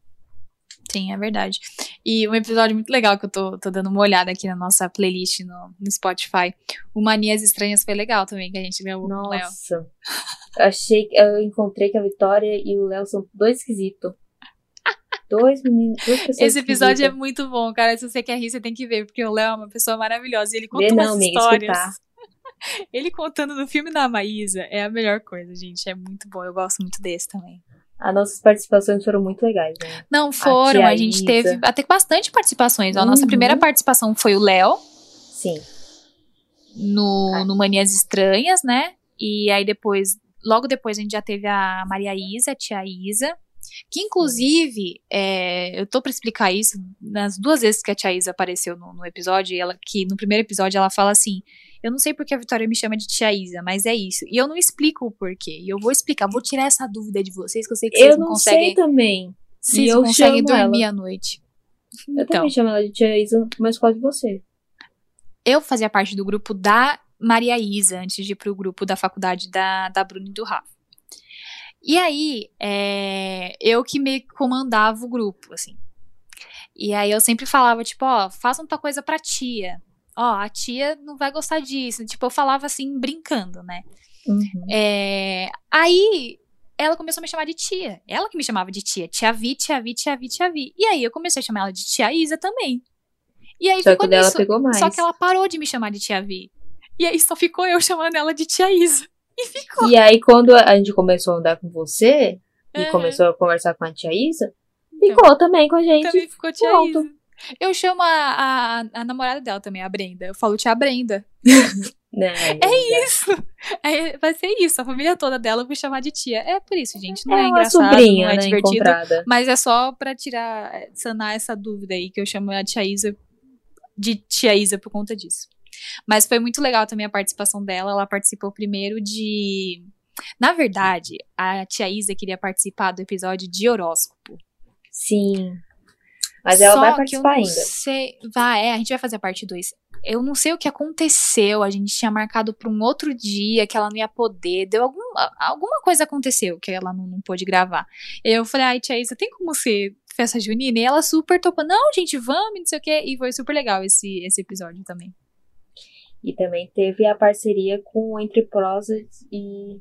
Speaker 1: Sim, é verdade. E um episódio muito legal que eu tô, tô dando uma olhada aqui na nossa playlist no, no Spotify. O Manias Estranhas foi legal também, que a gente gravou com o Léo.
Speaker 2: Nossa. Achei que eu encontrei que a Vitória e o Léo são dois esquisitos. Dois meninos, duas pessoas.
Speaker 1: Esse episódio é
Speaker 2: esquisitas.
Speaker 1: muito bom, cara. Se você quer rir, você tem que ver, porque o Léo é uma pessoa maravilhosa. E ele conta
Speaker 2: Vê
Speaker 1: umas
Speaker 2: não, amiga,
Speaker 1: histórias.
Speaker 2: escutar.
Speaker 1: Ele contando no filme da Maísa é a melhor coisa, gente. É muito bom. Eu gosto muito desse também.
Speaker 2: As nossas participações foram muito legais, né?
Speaker 1: Não foram,
Speaker 2: tia
Speaker 1: a, gente
Speaker 2: Isa.
Speaker 1: teve até bastante participações. A nossa
Speaker 2: Uhum.
Speaker 1: primeira participação foi o Léo
Speaker 2: Sim.
Speaker 1: no,
Speaker 2: Ah.
Speaker 1: no Manias Estranhas, né? E aí depois, logo depois, a gente já teve a Maria Isa, a tia Isa. Que inclusive, é, eu tô pra explicar isso nas duas vezes que a tia Isa apareceu no, no episódio, ela, que no primeiro episódio ela fala assim: Eu não sei porque a Vitória me chama de tia Isa, mas é isso. E eu não explico o porquê. E eu vou explicar, vou tirar essa dúvida de vocês, que eu sei que vocês
Speaker 2: Eu
Speaker 1: não
Speaker 2: não
Speaker 1: conseguem.
Speaker 2: sei também.
Speaker 1: Vocês
Speaker 2: eu
Speaker 1: não conseguem dormir
Speaker 2: ela.
Speaker 1: à noite.
Speaker 2: Eu
Speaker 1: Então.
Speaker 2: também chamo ela de tia Isa, mas quase você.
Speaker 1: eu fazia parte do grupo da Maria Isa, antes de ir pro grupo da faculdade da, da Bruna e do Rafa. E aí, é, eu que meio que comandava o grupo, assim. E aí eu sempre falava, tipo, ó, faça uma coisa pra tia. Ó, a tia não vai gostar disso. Tipo, eu falava assim, brincando, né?
Speaker 2: Uhum.
Speaker 1: É, aí ela começou a me chamar de tia. Ela que me chamava de tia. Tia Vi, tia Vi, tia Vi, tia Vi. E aí eu comecei a chamar ela de tia Isa também. E aí
Speaker 2: Só que
Speaker 1: ficou
Speaker 2: dela
Speaker 1: nisso.
Speaker 2: pegou mais.
Speaker 1: Só que ela parou de me chamar de tia Vi. E aí só ficou eu chamando ela de tia Isa. E ficou.
Speaker 2: E aí, quando a gente começou a andar com você, e
Speaker 1: Uhum.
Speaker 2: começou a conversar com a tia Isa, ficou também com a gente.
Speaker 1: Também ficou tia
Speaker 2: pronto.
Speaker 1: Isa. Eu chamo a, a, a namorada dela também, a Brenda. Eu falo tia Brenda.
Speaker 2: Né?
Speaker 1: É isso. Aí vai ser isso. A família toda dela eu vou chamar de tia. É por isso, gente. Não é,
Speaker 2: É
Speaker 1: engraçado,
Speaker 2: sobrinha,
Speaker 1: não é
Speaker 2: né,
Speaker 1: divertido.
Speaker 2: encontrada.
Speaker 1: Mas é só pra tirar, sanar essa dúvida aí, que eu chamo a tia Isa de tia Isa por conta disso. Mas foi muito legal também a participação dela. Ela participou primeiro de. Na verdade, a tia Isa queria participar do episódio de horóscopo.
Speaker 2: Sim. Mas ela
Speaker 1: Só
Speaker 2: vai participar
Speaker 1: eu não
Speaker 2: ainda.
Speaker 1: Sei, vai, é, a gente vai fazer a parte 2. Eu não sei o que aconteceu, a gente tinha marcado pra um outro dia que ela não ia poder, deu algum, a- alguma coisa aconteceu que ela não, não pôde gravar. Eu falei, ai, tia Isa, tem como ser festa junina? E ela super topou, não, gente, vamos, não sei o quê. E foi super legal esse, esse episódio também.
Speaker 2: E também teve a parceria com Entre Prosas e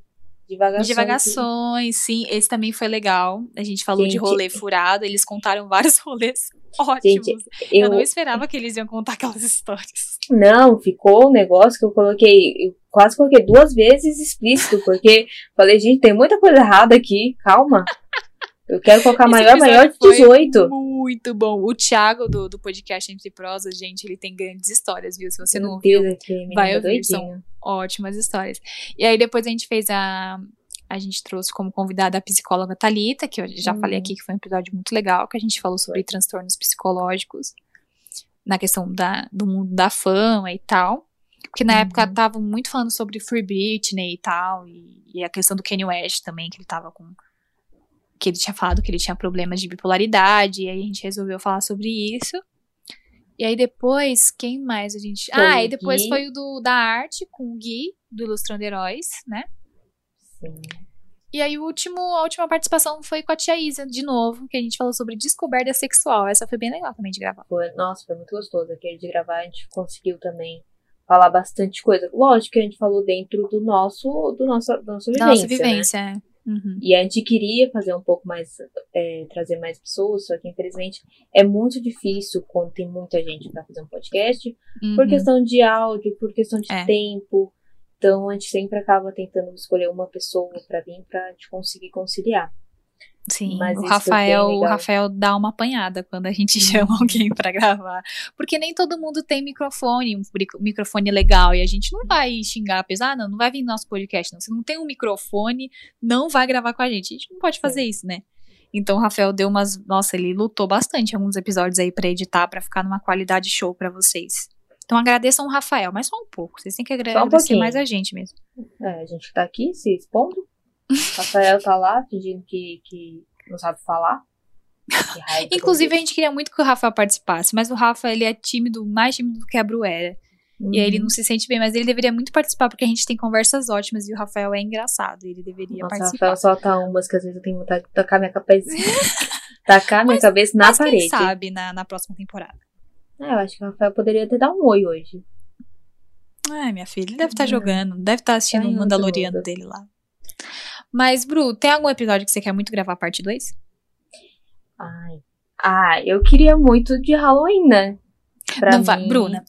Speaker 2: Divagações.
Speaker 1: Divagações, sim, esse também foi legal. A gente falou de
Speaker 2: Gente,
Speaker 1: rolê furado, eles contaram vários rolês ótimos.
Speaker 2: Gente,
Speaker 1: eu...
Speaker 2: Eu,
Speaker 1: não esperava que eles iam contar aquelas histórias.
Speaker 2: Não, ficou um negócio que eu coloquei, eu quase coloquei duas vezes explícito, porque falei, gente, tem muita coisa errada aqui, calma. Eu quero colocar
Speaker 1: Esse
Speaker 2: maior, maior de
Speaker 1: foi
Speaker 2: 18.
Speaker 1: Muito bom. O Thiago do, do podcast Entre Prosas, gente, ele tem grandes histórias, viu? Se você não
Speaker 2: Meu Deus, menina
Speaker 1: vai ouvir,
Speaker 2: doidinha.
Speaker 1: ótimas histórias. E aí depois a gente fez a. A gente trouxe como convidada a psicóloga Talita, que eu já
Speaker 2: Hum.
Speaker 1: falei aqui que foi um episódio muito legal, que a gente falou sobre transtornos psicológicos, na questão da, do mundo da fama e tal. Porque na
Speaker 2: Uhum.
Speaker 1: época estavam muito falando sobre Free Britney e tal, e, e a questão do Kanye West também, que ele tava com. Que ele tinha falado que ele tinha problemas de bipolaridade, e aí a gente resolveu falar sobre isso. E aí depois, quem mais a gente.
Speaker 2: Foi
Speaker 1: ah, e depois
Speaker 2: Gui.
Speaker 1: foi o do, da arte com o Gui, do Ilustrando Heróis, né?
Speaker 2: Sim.
Speaker 1: E aí o último, a última participação foi com a tia Isa, de novo, que a gente falou sobre descoberta sexual. Essa foi bem legal também de gravar.
Speaker 2: Foi, nossa, foi muito gostoso. Aquele de gravar, a gente conseguiu também falar bastante coisa. Lógico que a gente falou dentro do nosso, do nosso, da nossa vivência.
Speaker 1: Da nossa
Speaker 2: né?
Speaker 1: vivência, é. Uhum.
Speaker 2: E a gente queria fazer um pouco mais, é, trazer mais pessoas, só que infelizmente é muito difícil quando tem muita gente para fazer um podcast, por
Speaker 1: Uhum.
Speaker 2: questão de áudio, por questão de
Speaker 1: É.
Speaker 2: tempo. Então a gente sempre acaba tentando escolher uma pessoa para vir gente conseguir conciliar.
Speaker 1: Sim,
Speaker 2: Mas
Speaker 1: o Rafael, o. Rafael dá uma apanhada quando a gente chama alguém pra gravar, porque nem todo mundo tem microfone, um microfone legal e a gente não vai xingar, apesar, ah, não, não vai vir no nosso podcast, não. Se não tem um microfone, não vai gravar com a gente. A gente não pode fazer isso, né? Então o Rafael deu umas, nossa, ele lutou bastante alguns episódios aí pra editar, pra ficar numa qualidade show pra vocês. Então agradeçam o Rafael, mas só um pouco. Vocês têm que agradecer
Speaker 2: pouquinho.
Speaker 1: mais a gente mesmo.
Speaker 2: É, a gente tá aqui se expondo. Rafael tá lá fingindo que, que não sabe falar.
Speaker 1: Inclusive, a gente queria muito que o Rafael participasse, mas o Rafa, ele é tímido, mais tímido do que a Bru era. E aí ele
Speaker 2: Uhum.
Speaker 1: não se sente bem, mas ele deveria muito participar, porque a gente tem conversas ótimas e o Rafael é engraçado. Ele deveria
Speaker 2: Nossa,
Speaker 1: participar.
Speaker 2: Rafael solta umas que às vezes eu tenho vontade de tacar minha cabeça. tacar minha cabeça na
Speaker 1: mas
Speaker 2: parede.
Speaker 1: quem sabe na, na próxima temporada.
Speaker 2: É, eu acho que o Rafael poderia ter dado um oi hoje.
Speaker 1: Ai, minha filha, ele deve estar
Speaker 2: É.
Speaker 1: jogando, deve estar assistindo
Speaker 2: Tá em
Speaker 1: o Mandaloriano dele lá. Mas, Bru, tem algum episódio que você quer muito gravar parte 2?
Speaker 2: Ai, Ah, eu queria muito de Halloween, né? Pra
Speaker 1: não vai,
Speaker 2: mim-
Speaker 1: Bruna,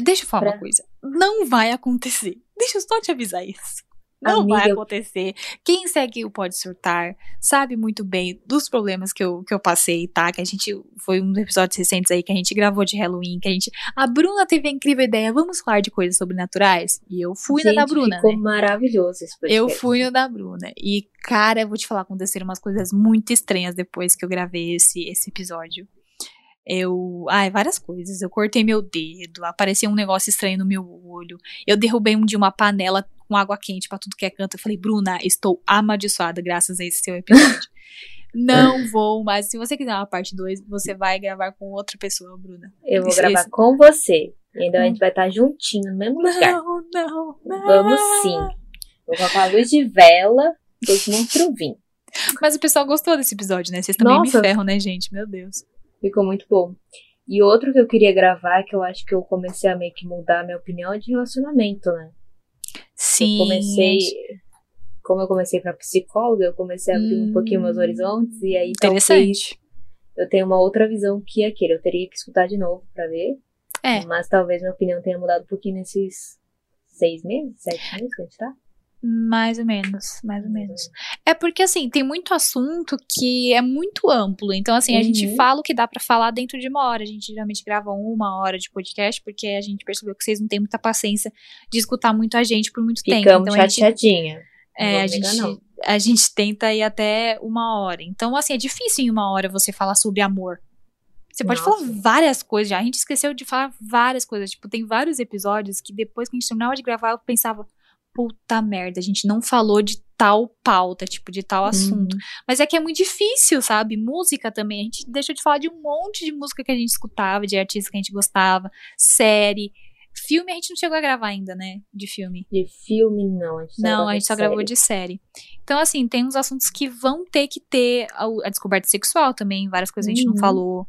Speaker 1: deixa eu falar
Speaker 2: pra-
Speaker 1: uma coisa. Não vai acontecer. Deixa eu só te avisar isso. Não vai
Speaker 2: Amiga-
Speaker 1: acontecer. Quem segue o Pode Surtar sabe muito bem dos problemas que eu, que eu passei, tá? Que a gente. Foi um dos episódios recentes aí que a gente gravou de Halloween, que a gente. A Bruna teve a incrível ideia, vamos falar de coisas sobrenaturais? E eu fui na da
Speaker 2: Gente,
Speaker 1: Bruna,
Speaker 2: ficou
Speaker 1: né?
Speaker 2: maravilhoso esse podcast.
Speaker 1: Eu fui no da Bruna. E, cara, eu vou te falar, aconteceram umas coisas muito estranhas depois que eu gravei esse, esse episódio. Eu. Ai, várias coisas. Eu cortei meu dedo, apareceu um negócio estranho no meu olho. Eu derrubei um de uma panela com água quente pra tudo que é canto. Eu falei, Bruna, estou amaldiçoada graças a esse seu episódio. Não vou mais. Se você quiser uma parte 2, você vai gravar com outra pessoa, Bruna.
Speaker 2: Eu vou gravar
Speaker 1: esse-
Speaker 2: com você. E ainda a
Speaker 1: Hum.
Speaker 2: gente vai estar juntinho no mesmo lugar.
Speaker 1: Não, não, não.
Speaker 2: Vamos sim. Vou colocar a luz de vela, os monstros vir.
Speaker 1: Mas o pessoal gostou desse episódio, né? Vocês também
Speaker 2: Nossa.
Speaker 1: me ferram, né, gente? Meu Deus.
Speaker 2: Ficou muito bom. E outro que eu queria gravar, que eu acho que eu comecei a meio que mudar a minha opinião, é de relacionamento, né?
Speaker 1: Sim.
Speaker 2: Eu comecei. Como eu comecei pra psicóloga, eu comecei a abrir um
Speaker 1: Hum.
Speaker 2: pouquinho meus horizontes, e aí
Speaker 1: Interessante.
Speaker 2: eu tenha uma outra visão que aquele. Eu teria que escutar de novo pra ver.
Speaker 1: É.
Speaker 2: Mas talvez minha opinião tenha mudado um pouquinho nesses seis meses, sete meses que a gente tá.
Speaker 1: Mais ou menos, mais ou menos. É porque, assim, tem muito assunto que é muito amplo. Então, assim, a gente
Speaker 2: Uhum.
Speaker 1: fala o que dá pra falar dentro de uma hora. A gente geralmente grava uma hora de podcast, porque a gente percebeu que vocês não têm muita paciência de escutar muito a gente por muito tempo.
Speaker 2: Ficamos
Speaker 1: Então, a gente,
Speaker 2: chateadinha.
Speaker 1: É, a, gente,
Speaker 2: não.
Speaker 1: a gente tenta ir até uma hora. Então, assim, é difícil em uma hora você falar sobre amor. Você pode
Speaker 2: Nossa.
Speaker 1: falar várias coisas já. A gente esqueceu de falar várias coisas. Tipo, tem vários episódios que depois que a gente terminava de gravar, eu pensava, puta merda, a gente não falou de tal pauta, tipo, de tal assunto. Mas é que é muito difícil, sabe? Música também. A gente deixou de falar de um monte de música que a gente escutava, de artistas que a gente gostava, série. Filme a gente não chegou a gravar ainda, né? De filme.
Speaker 2: De filme, não. A gente só
Speaker 1: Não,
Speaker 2: gravou
Speaker 1: a gente só gravou de série. Então, assim, tem uns assuntos que vão ter que ter a, a descoberta sexual também, várias coisas a gente não
Speaker 2: Uhum.
Speaker 1: falou.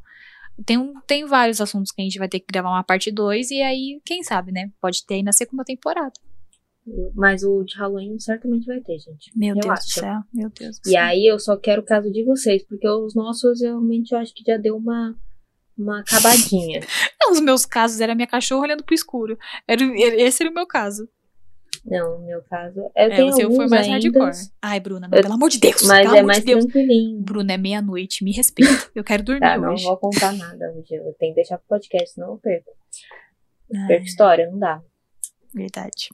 Speaker 1: Tem, um, tem vários assuntos que a gente vai ter que gravar uma parte 2, e aí, quem sabe, né? Pode ter aí na segunda temporada.
Speaker 2: Mas o de Halloween certamente vai ter, gente.
Speaker 1: Meu
Speaker 2: Eu
Speaker 1: Deus
Speaker 2: acho.
Speaker 1: do céu, meu Deus do
Speaker 2: E
Speaker 1: céu.
Speaker 2: aí eu só quero o caso de vocês, porque os nossos realmente eu acho que já deu uma, uma acabadinha.
Speaker 1: Não, os meus casos era minha cachorra olhando pro escuro. Era, esse era o meu caso.
Speaker 2: Não, no meu caso. Eu
Speaker 1: É,
Speaker 2: tenho
Speaker 1: o seu foi mais
Speaker 2: ainda,
Speaker 1: hardcore. Ai, Bruna, não,
Speaker 2: Eu-
Speaker 1: pelo amor de Deus.
Speaker 2: Mas é mais
Speaker 1: de Deus.
Speaker 2: tranquilinho.
Speaker 1: Bruna, é meia-noite, me respeita. Eu quero dormir
Speaker 2: Tá, não
Speaker 1: hoje.
Speaker 2: vou contar nada hoje. Eu tenho que deixar pro podcast, senão eu perco.
Speaker 1: Ai,
Speaker 2: Perco história, não dá.
Speaker 1: verdade.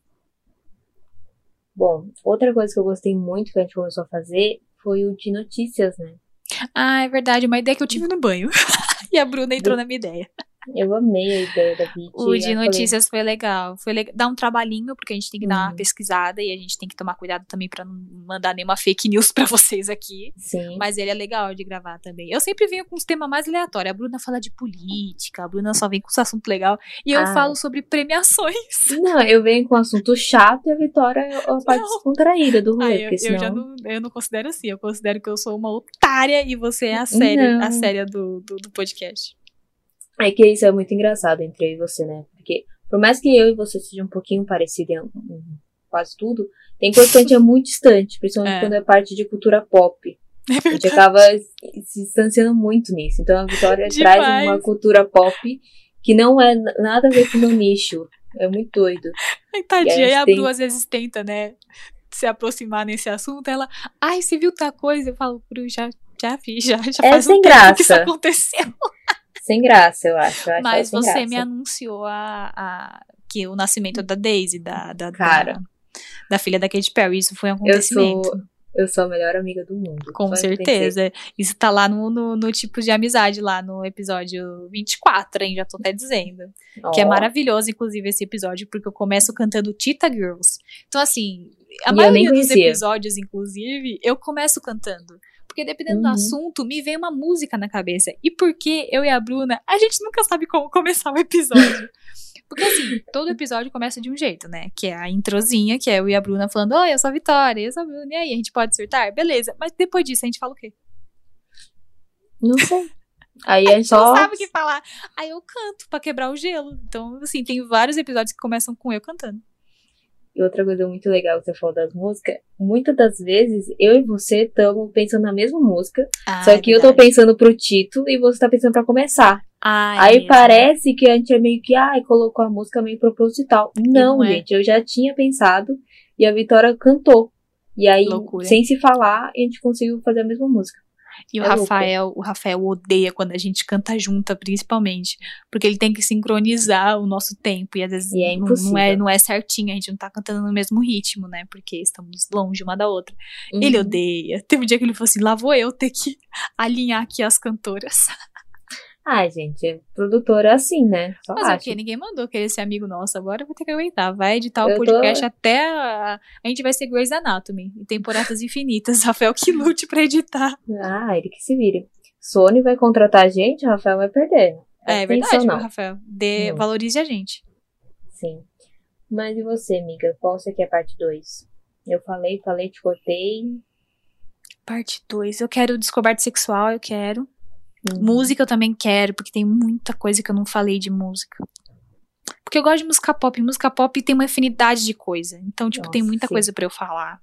Speaker 2: Bom, outra coisa que eu gostei muito que a gente começou a fazer foi o de notícias, né?
Speaker 1: Ah, é verdade, uma ideia que eu tive no banho. e a Bruna entrou na minha ideia.
Speaker 2: Eu amei a ideia da Vit.
Speaker 1: O de
Speaker 2: falei,
Speaker 1: notícias foi legal. Foi legal. Dá um trabalhinho, porque a gente tem que dar uma
Speaker 2: Uhum.
Speaker 1: pesquisada e a gente tem que tomar cuidado também pra não mandar nenhuma fake news pra vocês aqui.
Speaker 2: Sim.
Speaker 1: Mas ele é legal de gravar também. Eu sempre venho com os temas mais aleatórios. A Bruna fala de política, a Bruna só vem com os assuntos legais. E eu
Speaker 2: Ah.
Speaker 1: falo sobre premiações.
Speaker 2: Não, eu venho com um assunto chato e a Vitória é a parte descontraída do rolê.
Speaker 1: Ah, eu,
Speaker 2: porque
Speaker 1: eu
Speaker 2: senão...
Speaker 1: já não, eu não considero assim. Eu considero que eu sou uma otária e você é a séria,
Speaker 2: Não.
Speaker 1: a séria do, do, do podcast.
Speaker 2: É que isso é muito engraçado entre eu e você, né? Porque por mais que eu e você sejam um pouquinho parecidos em em quase tudo, tem coisa que a gente é muito distante, principalmente
Speaker 1: É.
Speaker 2: quando é parte de cultura pop.
Speaker 1: É
Speaker 2: A gente acaba se distanciando muito nisso. Então a Vitória
Speaker 1: Demais.
Speaker 2: traz uma cultura pop que não é nada a ver com o meu nicho. É muito doido.
Speaker 1: Ai, tadinha.
Speaker 2: E a
Speaker 1: E a
Speaker 2: tem-
Speaker 1: Bru às vezes tenta, né? Se aproximar nesse assunto. Ela, ai, você viu tal coisa? Eu falo, Bru, já, já vi, já, já
Speaker 2: É
Speaker 1: faz
Speaker 2: sem
Speaker 1: um tempo que isso
Speaker 2: graça.
Speaker 1: aconteceu.
Speaker 2: Sem graça, eu acho. Eu acho ela
Speaker 1: Mas você
Speaker 2: graça.
Speaker 1: me anunciou a, a- que o nascimento da Daisy, da, da,
Speaker 2: Cara.
Speaker 1: da, da filha da Katy Perry. Isso foi um
Speaker 2: Eu
Speaker 1: acontecimento.
Speaker 2: sou, eu sou a melhor amiga do mundo.
Speaker 1: Com certeza. Isso tá lá no, no, no tipo de amizade, lá no episódio 24, hein? Já tô até dizendo. Que é maravilhoso, inclusive, esse episódio, porque eu começo cantando Tita Girls. Então, assim, a
Speaker 2: E eu
Speaker 1: maioria dos episódios, inclusive, eu começo cantando. Porque dependendo do
Speaker 2: Uhum.
Speaker 1: assunto, me vem uma música na cabeça. E porque eu e a Bruna, a gente nunca sabe como começar o episódio. Porque assim, todo episódio começa de um jeito, né? Que é a introzinha, que é eu e a Bruna falando, oi, eu sou a Vitória, eu sou a Bruna, e aí, a gente pode surtar? Beleza. Mas depois disso, a gente fala o quê?
Speaker 2: Não sei. Aí
Speaker 1: A
Speaker 2: é
Speaker 1: gente
Speaker 2: só.
Speaker 1: não sabe o que falar. Aí eu canto pra quebrar o gelo. Então, assim, tem vários episódios que começam com eu cantando.
Speaker 2: E outra coisa muito legal que você falou das músicas, muitas das vezes eu e você estamos pensando na mesma música,
Speaker 1: Ah,
Speaker 2: só
Speaker 1: é
Speaker 2: que eu tô pensando pro título e você tá pensando pra começar.
Speaker 1: Ah, é
Speaker 2: Aí
Speaker 1: mesmo.
Speaker 2: parece que a gente é meio que, ai, colocou a música meio proposital. Não,
Speaker 1: não é.
Speaker 2: gente, eu já tinha pensado e a Vitória cantou. E aí,
Speaker 1: Loucura.
Speaker 2: sem se falar, a gente conseguiu fazer a mesma música.
Speaker 1: E o
Speaker 2: É louco.
Speaker 1: Rafael, o Rafael odeia quando a gente canta junta, principalmente. Porque ele tem que sincronizar o nosso tempo. E às vezes
Speaker 2: E é
Speaker 1: não, não é, não é certinho, a gente não tá cantando no mesmo ritmo, né? Porque estamos longe uma da outra. Ele
Speaker 2: Uhum.
Speaker 1: odeia. Teve um dia que ele falou assim: lá vou eu ter que alinhar aqui as cantoras.
Speaker 2: Ai, gente, é produtora assim, né? Só
Speaker 1: Mas é o
Speaker 2: acho.
Speaker 1: Ninguém mandou querer ser amigo nosso. Agora eu vou ter que aguentar. Vai editar o
Speaker 2: Eu tô-
Speaker 1: podcast até. A... a gente vai ser Grey's Anatomy. Em temporadas infinitas. Rafael que lute pra editar.
Speaker 2: Ah, ele que se vire. Sony vai contratar a gente, o Rafael vai perder.
Speaker 1: É, é verdade,
Speaker 2: não.
Speaker 1: Rafael. Dê, valorize a gente.
Speaker 2: Sim. Mas e você, amiga? Qual você quer parte 2? Eu falei, falei, te cortei.
Speaker 1: Parte 2. Eu quero descoberta sexual, eu quero.
Speaker 2: Hum.
Speaker 1: Música eu também quero, porque tem muita coisa que eu não falei de música. Porque eu gosto de música pop. Música pop tem uma infinidade de coisa. Então, tipo, tem
Speaker 2: Nossa,
Speaker 1: muita
Speaker 2: sim.
Speaker 1: coisa pra eu falar.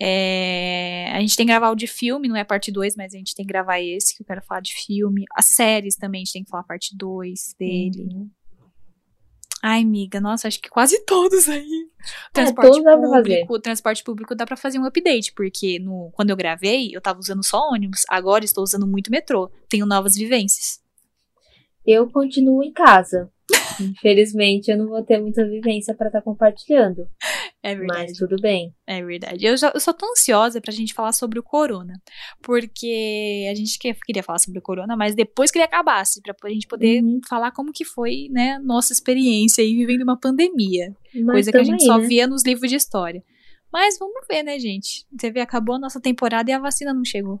Speaker 1: É, A gente tem que gravar o de filme, não é parte 2, mas a gente tem que gravar esse, que eu quero falar de filme. As séries também, a gente tem que falar parte 2 dele.
Speaker 2: Uhum.
Speaker 1: Ai, amiga, nossa, acho que quase todos aí.
Speaker 2: É,
Speaker 1: Transporte
Speaker 2: fazer.
Speaker 1: público, transporte público dá pra fazer um update, porque no, quando eu gravei, eu tava usando só ônibus, agora estou usando muito metrô. Tenho novas vivências.
Speaker 2: Eu continuo em casa. Infelizmente, eu não vou ter muita vivência pra estar compartilhando.
Speaker 1: É verdade.
Speaker 2: Mas tudo bem.
Speaker 1: É verdade. Eu, já, eu só tô ansiosa pra gente falar sobre o corona. Porque a gente que- queria falar sobre o corona, mas depois que ele acabasse, pra a gente poder
Speaker 2: Uhum.
Speaker 1: falar como que foi, né, nossa experiência aí vivendo uma pandemia.
Speaker 2: Mas
Speaker 1: coisa que a gente
Speaker 2: aí,
Speaker 1: só
Speaker 2: né?
Speaker 1: via nos livros de história. Mas vamos ver, né, gente? Você vê, acabou a nossa temporada e a vacina não chegou.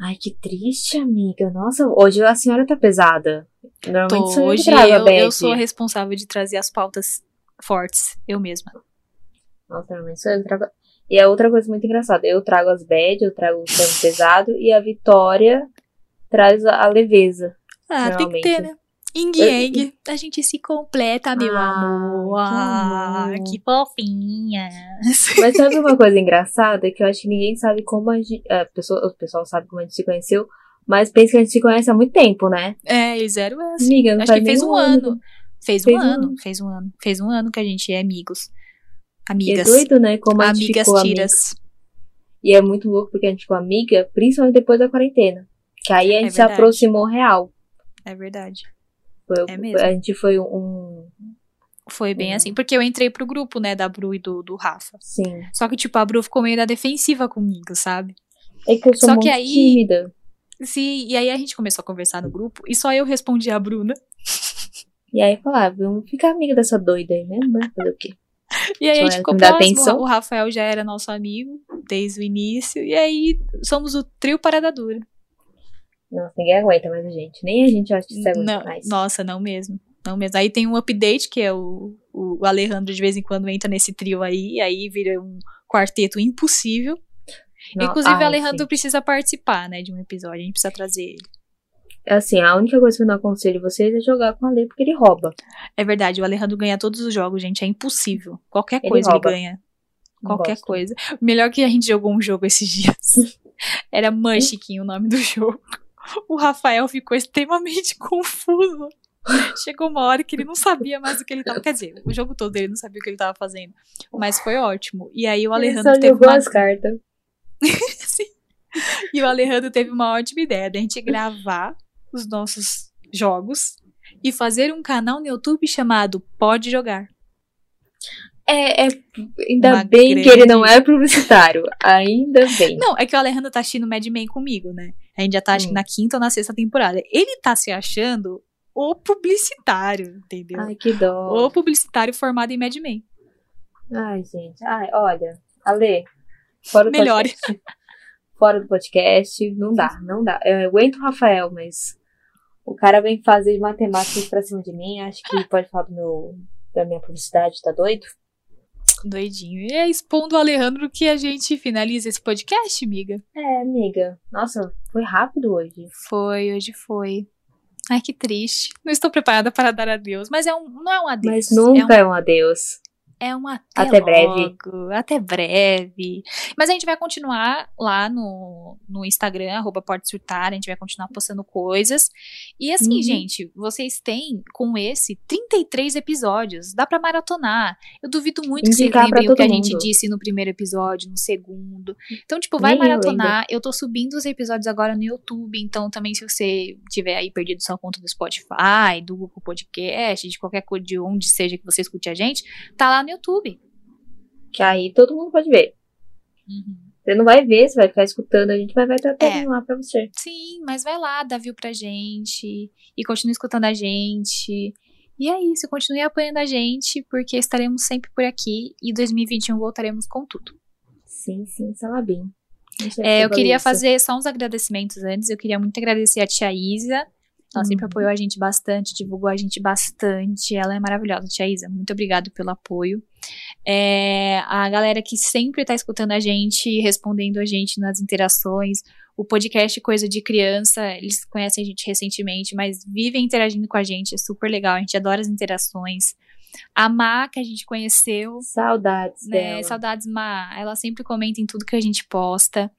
Speaker 2: Ai, que triste, amiga. Nossa, hoje a senhora tá pesada. Normalmente
Speaker 1: Tô, hoje eu, eu sou a responsável de trazer as pautas fortes, eu mesma.
Speaker 2: Nossa, sou eu trago. E é outra coisa muito engraçada. Eu trago as bad, eu trago o tema pesado e a Vitória traz a leveza.
Speaker 1: Ah, tem que ter, né? Yin Yang, a gente se completa, meu
Speaker 2: Ah,
Speaker 1: amor.
Speaker 2: que
Speaker 1: Ah, que fofinha.
Speaker 2: Mas sabe uma coisa engraçada? Que eu acho que ninguém sabe como a gente. A pessoa, o pessoal sabe como a gente se conheceu, mas pensa que a gente se conhece há muito tempo, né?
Speaker 1: É, e zero é assim.
Speaker 2: Amiga,
Speaker 1: Acho que fez um ano. Fez um
Speaker 2: Fez um
Speaker 1: ano,
Speaker 2: ano.
Speaker 1: fez um ano. Fez um ano que a gente é amigos.
Speaker 2: E é
Speaker 1: Amigas.
Speaker 2: doido, né? Como a gente
Speaker 1: Amigas
Speaker 2: ficou amiga.
Speaker 1: tiras.
Speaker 2: E é muito louco porque a gente ficou amiga, principalmente depois da quarentena. Que aí a gente se
Speaker 1: verdade.
Speaker 2: aproximou real.
Speaker 1: É verdade.
Speaker 2: Foi,
Speaker 1: É mesmo.
Speaker 2: A gente foi um.
Speaker 1: Foi bem
Speaker 2: Hum.
Speaker 1: assim, porque eu entrei pro grupo, né, da Bru e do, do Rafa.
Speaker 2: Sim.
Speaker 1: Só que, tipo, a Bru ficou meio na defensiva comigo, sabe?
Speaker 2: É que eu sou
Speaker 1: Só
Speaker 2: muito
Speaker 1: que aí-
Speaker 2: tímida.
Speaker 1: Sim, e aí a gente começou a conversar no grupo e só eu respondi a Bruna.
Speaker 2: E aí falava, vamos ficar amiga dessa doida aí né? Fazer o quê?
Speaker 1: E aí a gente ficou próximo.
Speaker 2: atenção?
Speaker 1: O Rafael já era nosso amigo desde o início. E aí somos o trio parada dura.
Speaker 2: Nossa, ninguém aguenta mais a gente. Nem a gente acha que isso aguenta
Speaker 1: Não,
Speaker 2: mais.
Speaker 1: nossa, não mesmo. Não mesmo. Aí tem um update que é o, o Alejandro de vez em quando entra nesse trio aí, e aí vira um quarteto impossível.
Speaker 2: Não-
Speaker 1: Inclusive,
Speaker 2: Ai,
Speaker 1: o Alejandro
Speaker 2: sim.
Speaker 1: precisa participar, né, de um episódio. A gente precisa trazer ele.
Speaker 2: Assim, a única coisa que eu não aconselho vocês é jogar com a Lê, porque ele rouba.
Speaker 1: É verdade, o Alejandro ganha todos os jogos, gente. É impossível. Qualquer
Speaker 2: Ele
Speaker 1: coisa
Speaker 2: rouba.
Speaker 1: ele ganha. Qualquer
Speaker 2: gosto.
Speaker 1: coisa. Melhor que a gente jogou um jogo esses dias. Era Munchkin o nome do jogo. O Rafael ficou extremamente confuso. Chegou uma hora que ele não sabia mais o que ele tava. Quer dizer, o jogo todo ele não sabia o que ele tava fazendo. Mas foi ótimo. E aí o
Speaker 2: Ele
Speaker 1: Alejandro
Speaker 2: só
Speaker 1: teve
Speaker 2: jogou
Speaker 1: uma.
Speaker 2: as cartas.
Speaker 1: Sim. E o Alejandro teve uma ótima ideia da gente gravar os nossos jogos e fazer um canal no YouTube chamado Pode Jogar.
Speaker 2: É, é ainda
Speaker 1: Uma
Speaker 2: bem que
Speaker 1: grande-
Speaker 2: ele não é publicitário. Ainda bem.
Speaker 1: Não, é que o Alejandro tá assistindo Mad Men comigo, né? A gente já tá, acho que
Speaker 2: Hum.
Speaker 1: na quinta ou na sexta temporada. Ele tá se achando o publicitário, entendeu?
Speaker 2: Ai, que dó.
Speaker 1: O publicitário formado em Mad Men.
Speaker 2: Ai, gente. Ai, olha. Ale, fora do
Speaker 1: Melhore.
Speaker 2: podcast. Fora do podcast, não dá, não dá. Eu aguento o Rafael, mas o cara vem fazer matemática pra cima de mim. Acho que pode falar do meu, da minha publicidade, tá doido?
Speaker 1: Doidinho. E é expondo o Alejandro que a gente finaliza esse podcast, amiga.
Speaker 2: É, amiga. Nossa, foi rápido hoje.
Speaker 1: Foi, hoje foi. Ai, que triste. Não estou preparada para dar adeus. Mas é um, não é um adeus.
Speaker 2: Mas nunca
Speaker 1: É
Speaker 2: é um adeus.
Speaker 1: É um até,
Speaker 2: Até breve.
Speaker 1: Até breve. Mas a gente vai continuar lá no, no Instagram, arroba Pode Surtar, a gente vai continuar postando coisas. E assim,
Speaker 2: Uhum.
Speaker 1: gente, vocês têm com esse 33 episódios. Dá pra maratonar. Eu duvido muito que vocês
Speaker 2: Indicar
Speaker 1: lembrem o que a gente disse no primeiro episódio, no segundo. Então, tipo, vai
Speaker 2: Nem eu
Speaker 1: maratonar. Eu tô subindo os episódios agora no YouTube, então também se você tiver aí perdido sua conta do Spotify, do Google Podcast, de qualquer coisa, de onde seja que você escute a gente, tá lá no YouTube.
Speaker 2: Que aí todo mundo pode ver. Você não vai ver, você vai ficar escutando, a gente vai, estar
Speaker 1: É.
Speaker 2: lá pra você.
Speaker 1: Sim, mas vai lá, dá view pra gente e continue escutando a gente. E é isso, continue apoiando a gente, porque estaremos sempre por aqui e 2021 voltaremos com tudo.
Speaker 2: Sim, sim, Salabim. Sei
Speaker 1: É,
Speaker 2: se
Speaker 1: eu queria
Speaker 2: isso.
Speaker 1: fazer só uns agradecimentos antes. Eu queria muito agradecer a tia Isa. Ela sempre
Speaker 2: Uhum.
Speaker 1: apoiou a gente bastante, divulgou a gente bastante. Ela é maravilhosa, tia Isa. Muito obrigado pelo apoio. É, a galera que sempre tá escutando a gente, respondendo a gente nas interações. O podcast Coisa de Criança, eles conhecem a gente recentemente, mas vivem interagindo com a gente. É super legal, a gente adora as interações. A Má, que a gente conheceu,
Speaker 2: Saudades
Speaker 1: né?
Speaker 2: dela.
Speaker 1: Saudades, Má. Ela sempre comenta em tudo que a gente posta.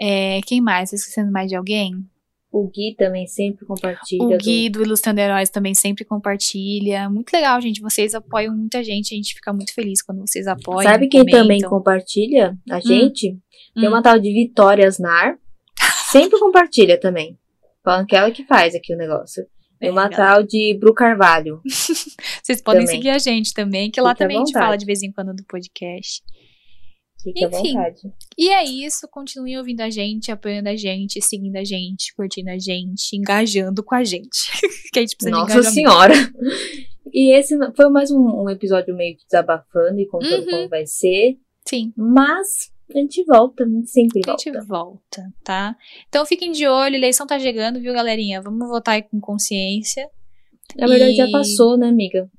Speaker 1: É, quem mais? Tô esquecendo mais de alguém?
Speaker 2: O Gui também sempre compartilha.
Speaker 1: O
Speaker 2: do-
Speaker 1: Gui do Ilustrando Heróis também sempre compartilha. Muito legal, gente. Vocês apoiam muita gente. A gente fica muito feliz quando vocês apoiam.
Speaker 2: Sabe quem também
Speaker 1: comentam.
Speaker 2: compartilha a gente? Tem
Speaker 1: Hum.
Speaker 2: uma tal de Vitória Asnar. Sempre compartilha também. Falando que ela que faz aqui o negócio. Tem
Speaker 1: É,
Speaker 2: uma
Speaker 1: galera.
Speaker 2: tal de Bru Carvalho.
Speaker 1: Vocês podem
Speaker 2: também.
Speaker 1: seguir a gente também, que lá
Speaker 2: Fique
Speaker 1: também a gente fala de vez em quando do podcast.
Speaker 2: Fique à
Speaker 1: Enfim.
Speaker 2: vontade.
Speaker 1: E é isso. Continuem ouvindo a gente, apoiando a gente, seguindo a gente, curtindo a gente, engajando com a gente. que a gente precisa
Speaker 2: Nossa senhora. E esse foi mais um, um episódio meio desabafando e contando
Speaker 1: Uhum.
Speaker 2: como vai ser.
Speaker 1: Sim.
Speaker 2: Mas a gente volta, sempre
Speaker 1: A gente
Speaker 2: volta.
Speaker 1: volta, tá? Então fiquem de olho, eleição tá chegando, viu, galerinha? Vamos votar aí com consciência.
Speaker 2: Na verdade, já
Speaker 1: E-
Speaker 2: passou, né, amiga?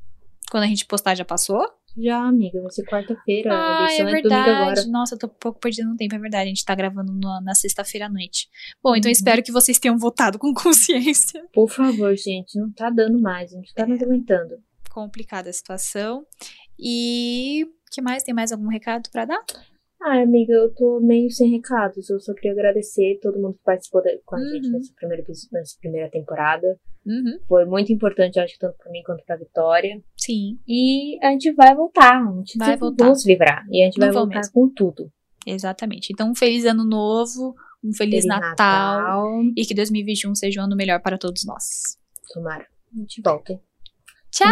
Speaker 1: Quando a gente postar, já passou?
Speaker 2: Já, amiga. Vai ser quarta-feira.
Speaker 1: Ah, é
Speaker 2: é,
Speaker 1: verdade. Nossa, eu tô um pouco perdida no tempo, é verdade. A gente tá gravando no- na sexta-feira à noite. Bom, então
Speaker 2: Uhum.
Speaker 1: espero que vocês tenham votado com consciência.
Speaker 2: Por favor, gente. Não tá dando mais. A gente tá mais aguentando.
Speaker 1: Complicada a situação. E. O que mais? Tem mais algum recado pra dar?
Speaker 2: Ah, amiga, eu tô meio sem recados. Eu só queria agradecer todo mundo que participou com a gente
Speaker 1: Uhum.
Speaker 2: nessa primeira, nessa primeira temporada.
Speaker 1: Uhum.
Speaker 2: Foi muito importante, acho que tanto pra mim quanto pra Vitória.
Speaker 1: Sim,
Speaker 2: E a gente vai voltar. A gente
Speaker 1: Vai voltar.
Speaker 2: vamos livrar. E a gente
Speaker 1: Não
Speaker 2: vai voltar
Speaker 1: mesmo.
Speaker 2: com tudo.
Speaker 1: exatamente. Então, um feliz ano novo, um feliz, Natal,
Speaker 2: Natal.
Speaker 1: e que 2021 seja um ano melhor para todos nós.
Speaker 2: Tomara. A gente volta.
Speaker 1: Tchau!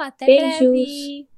Speaker 1: Até
Speaker 2: Beijos.
Speaker 1: breve!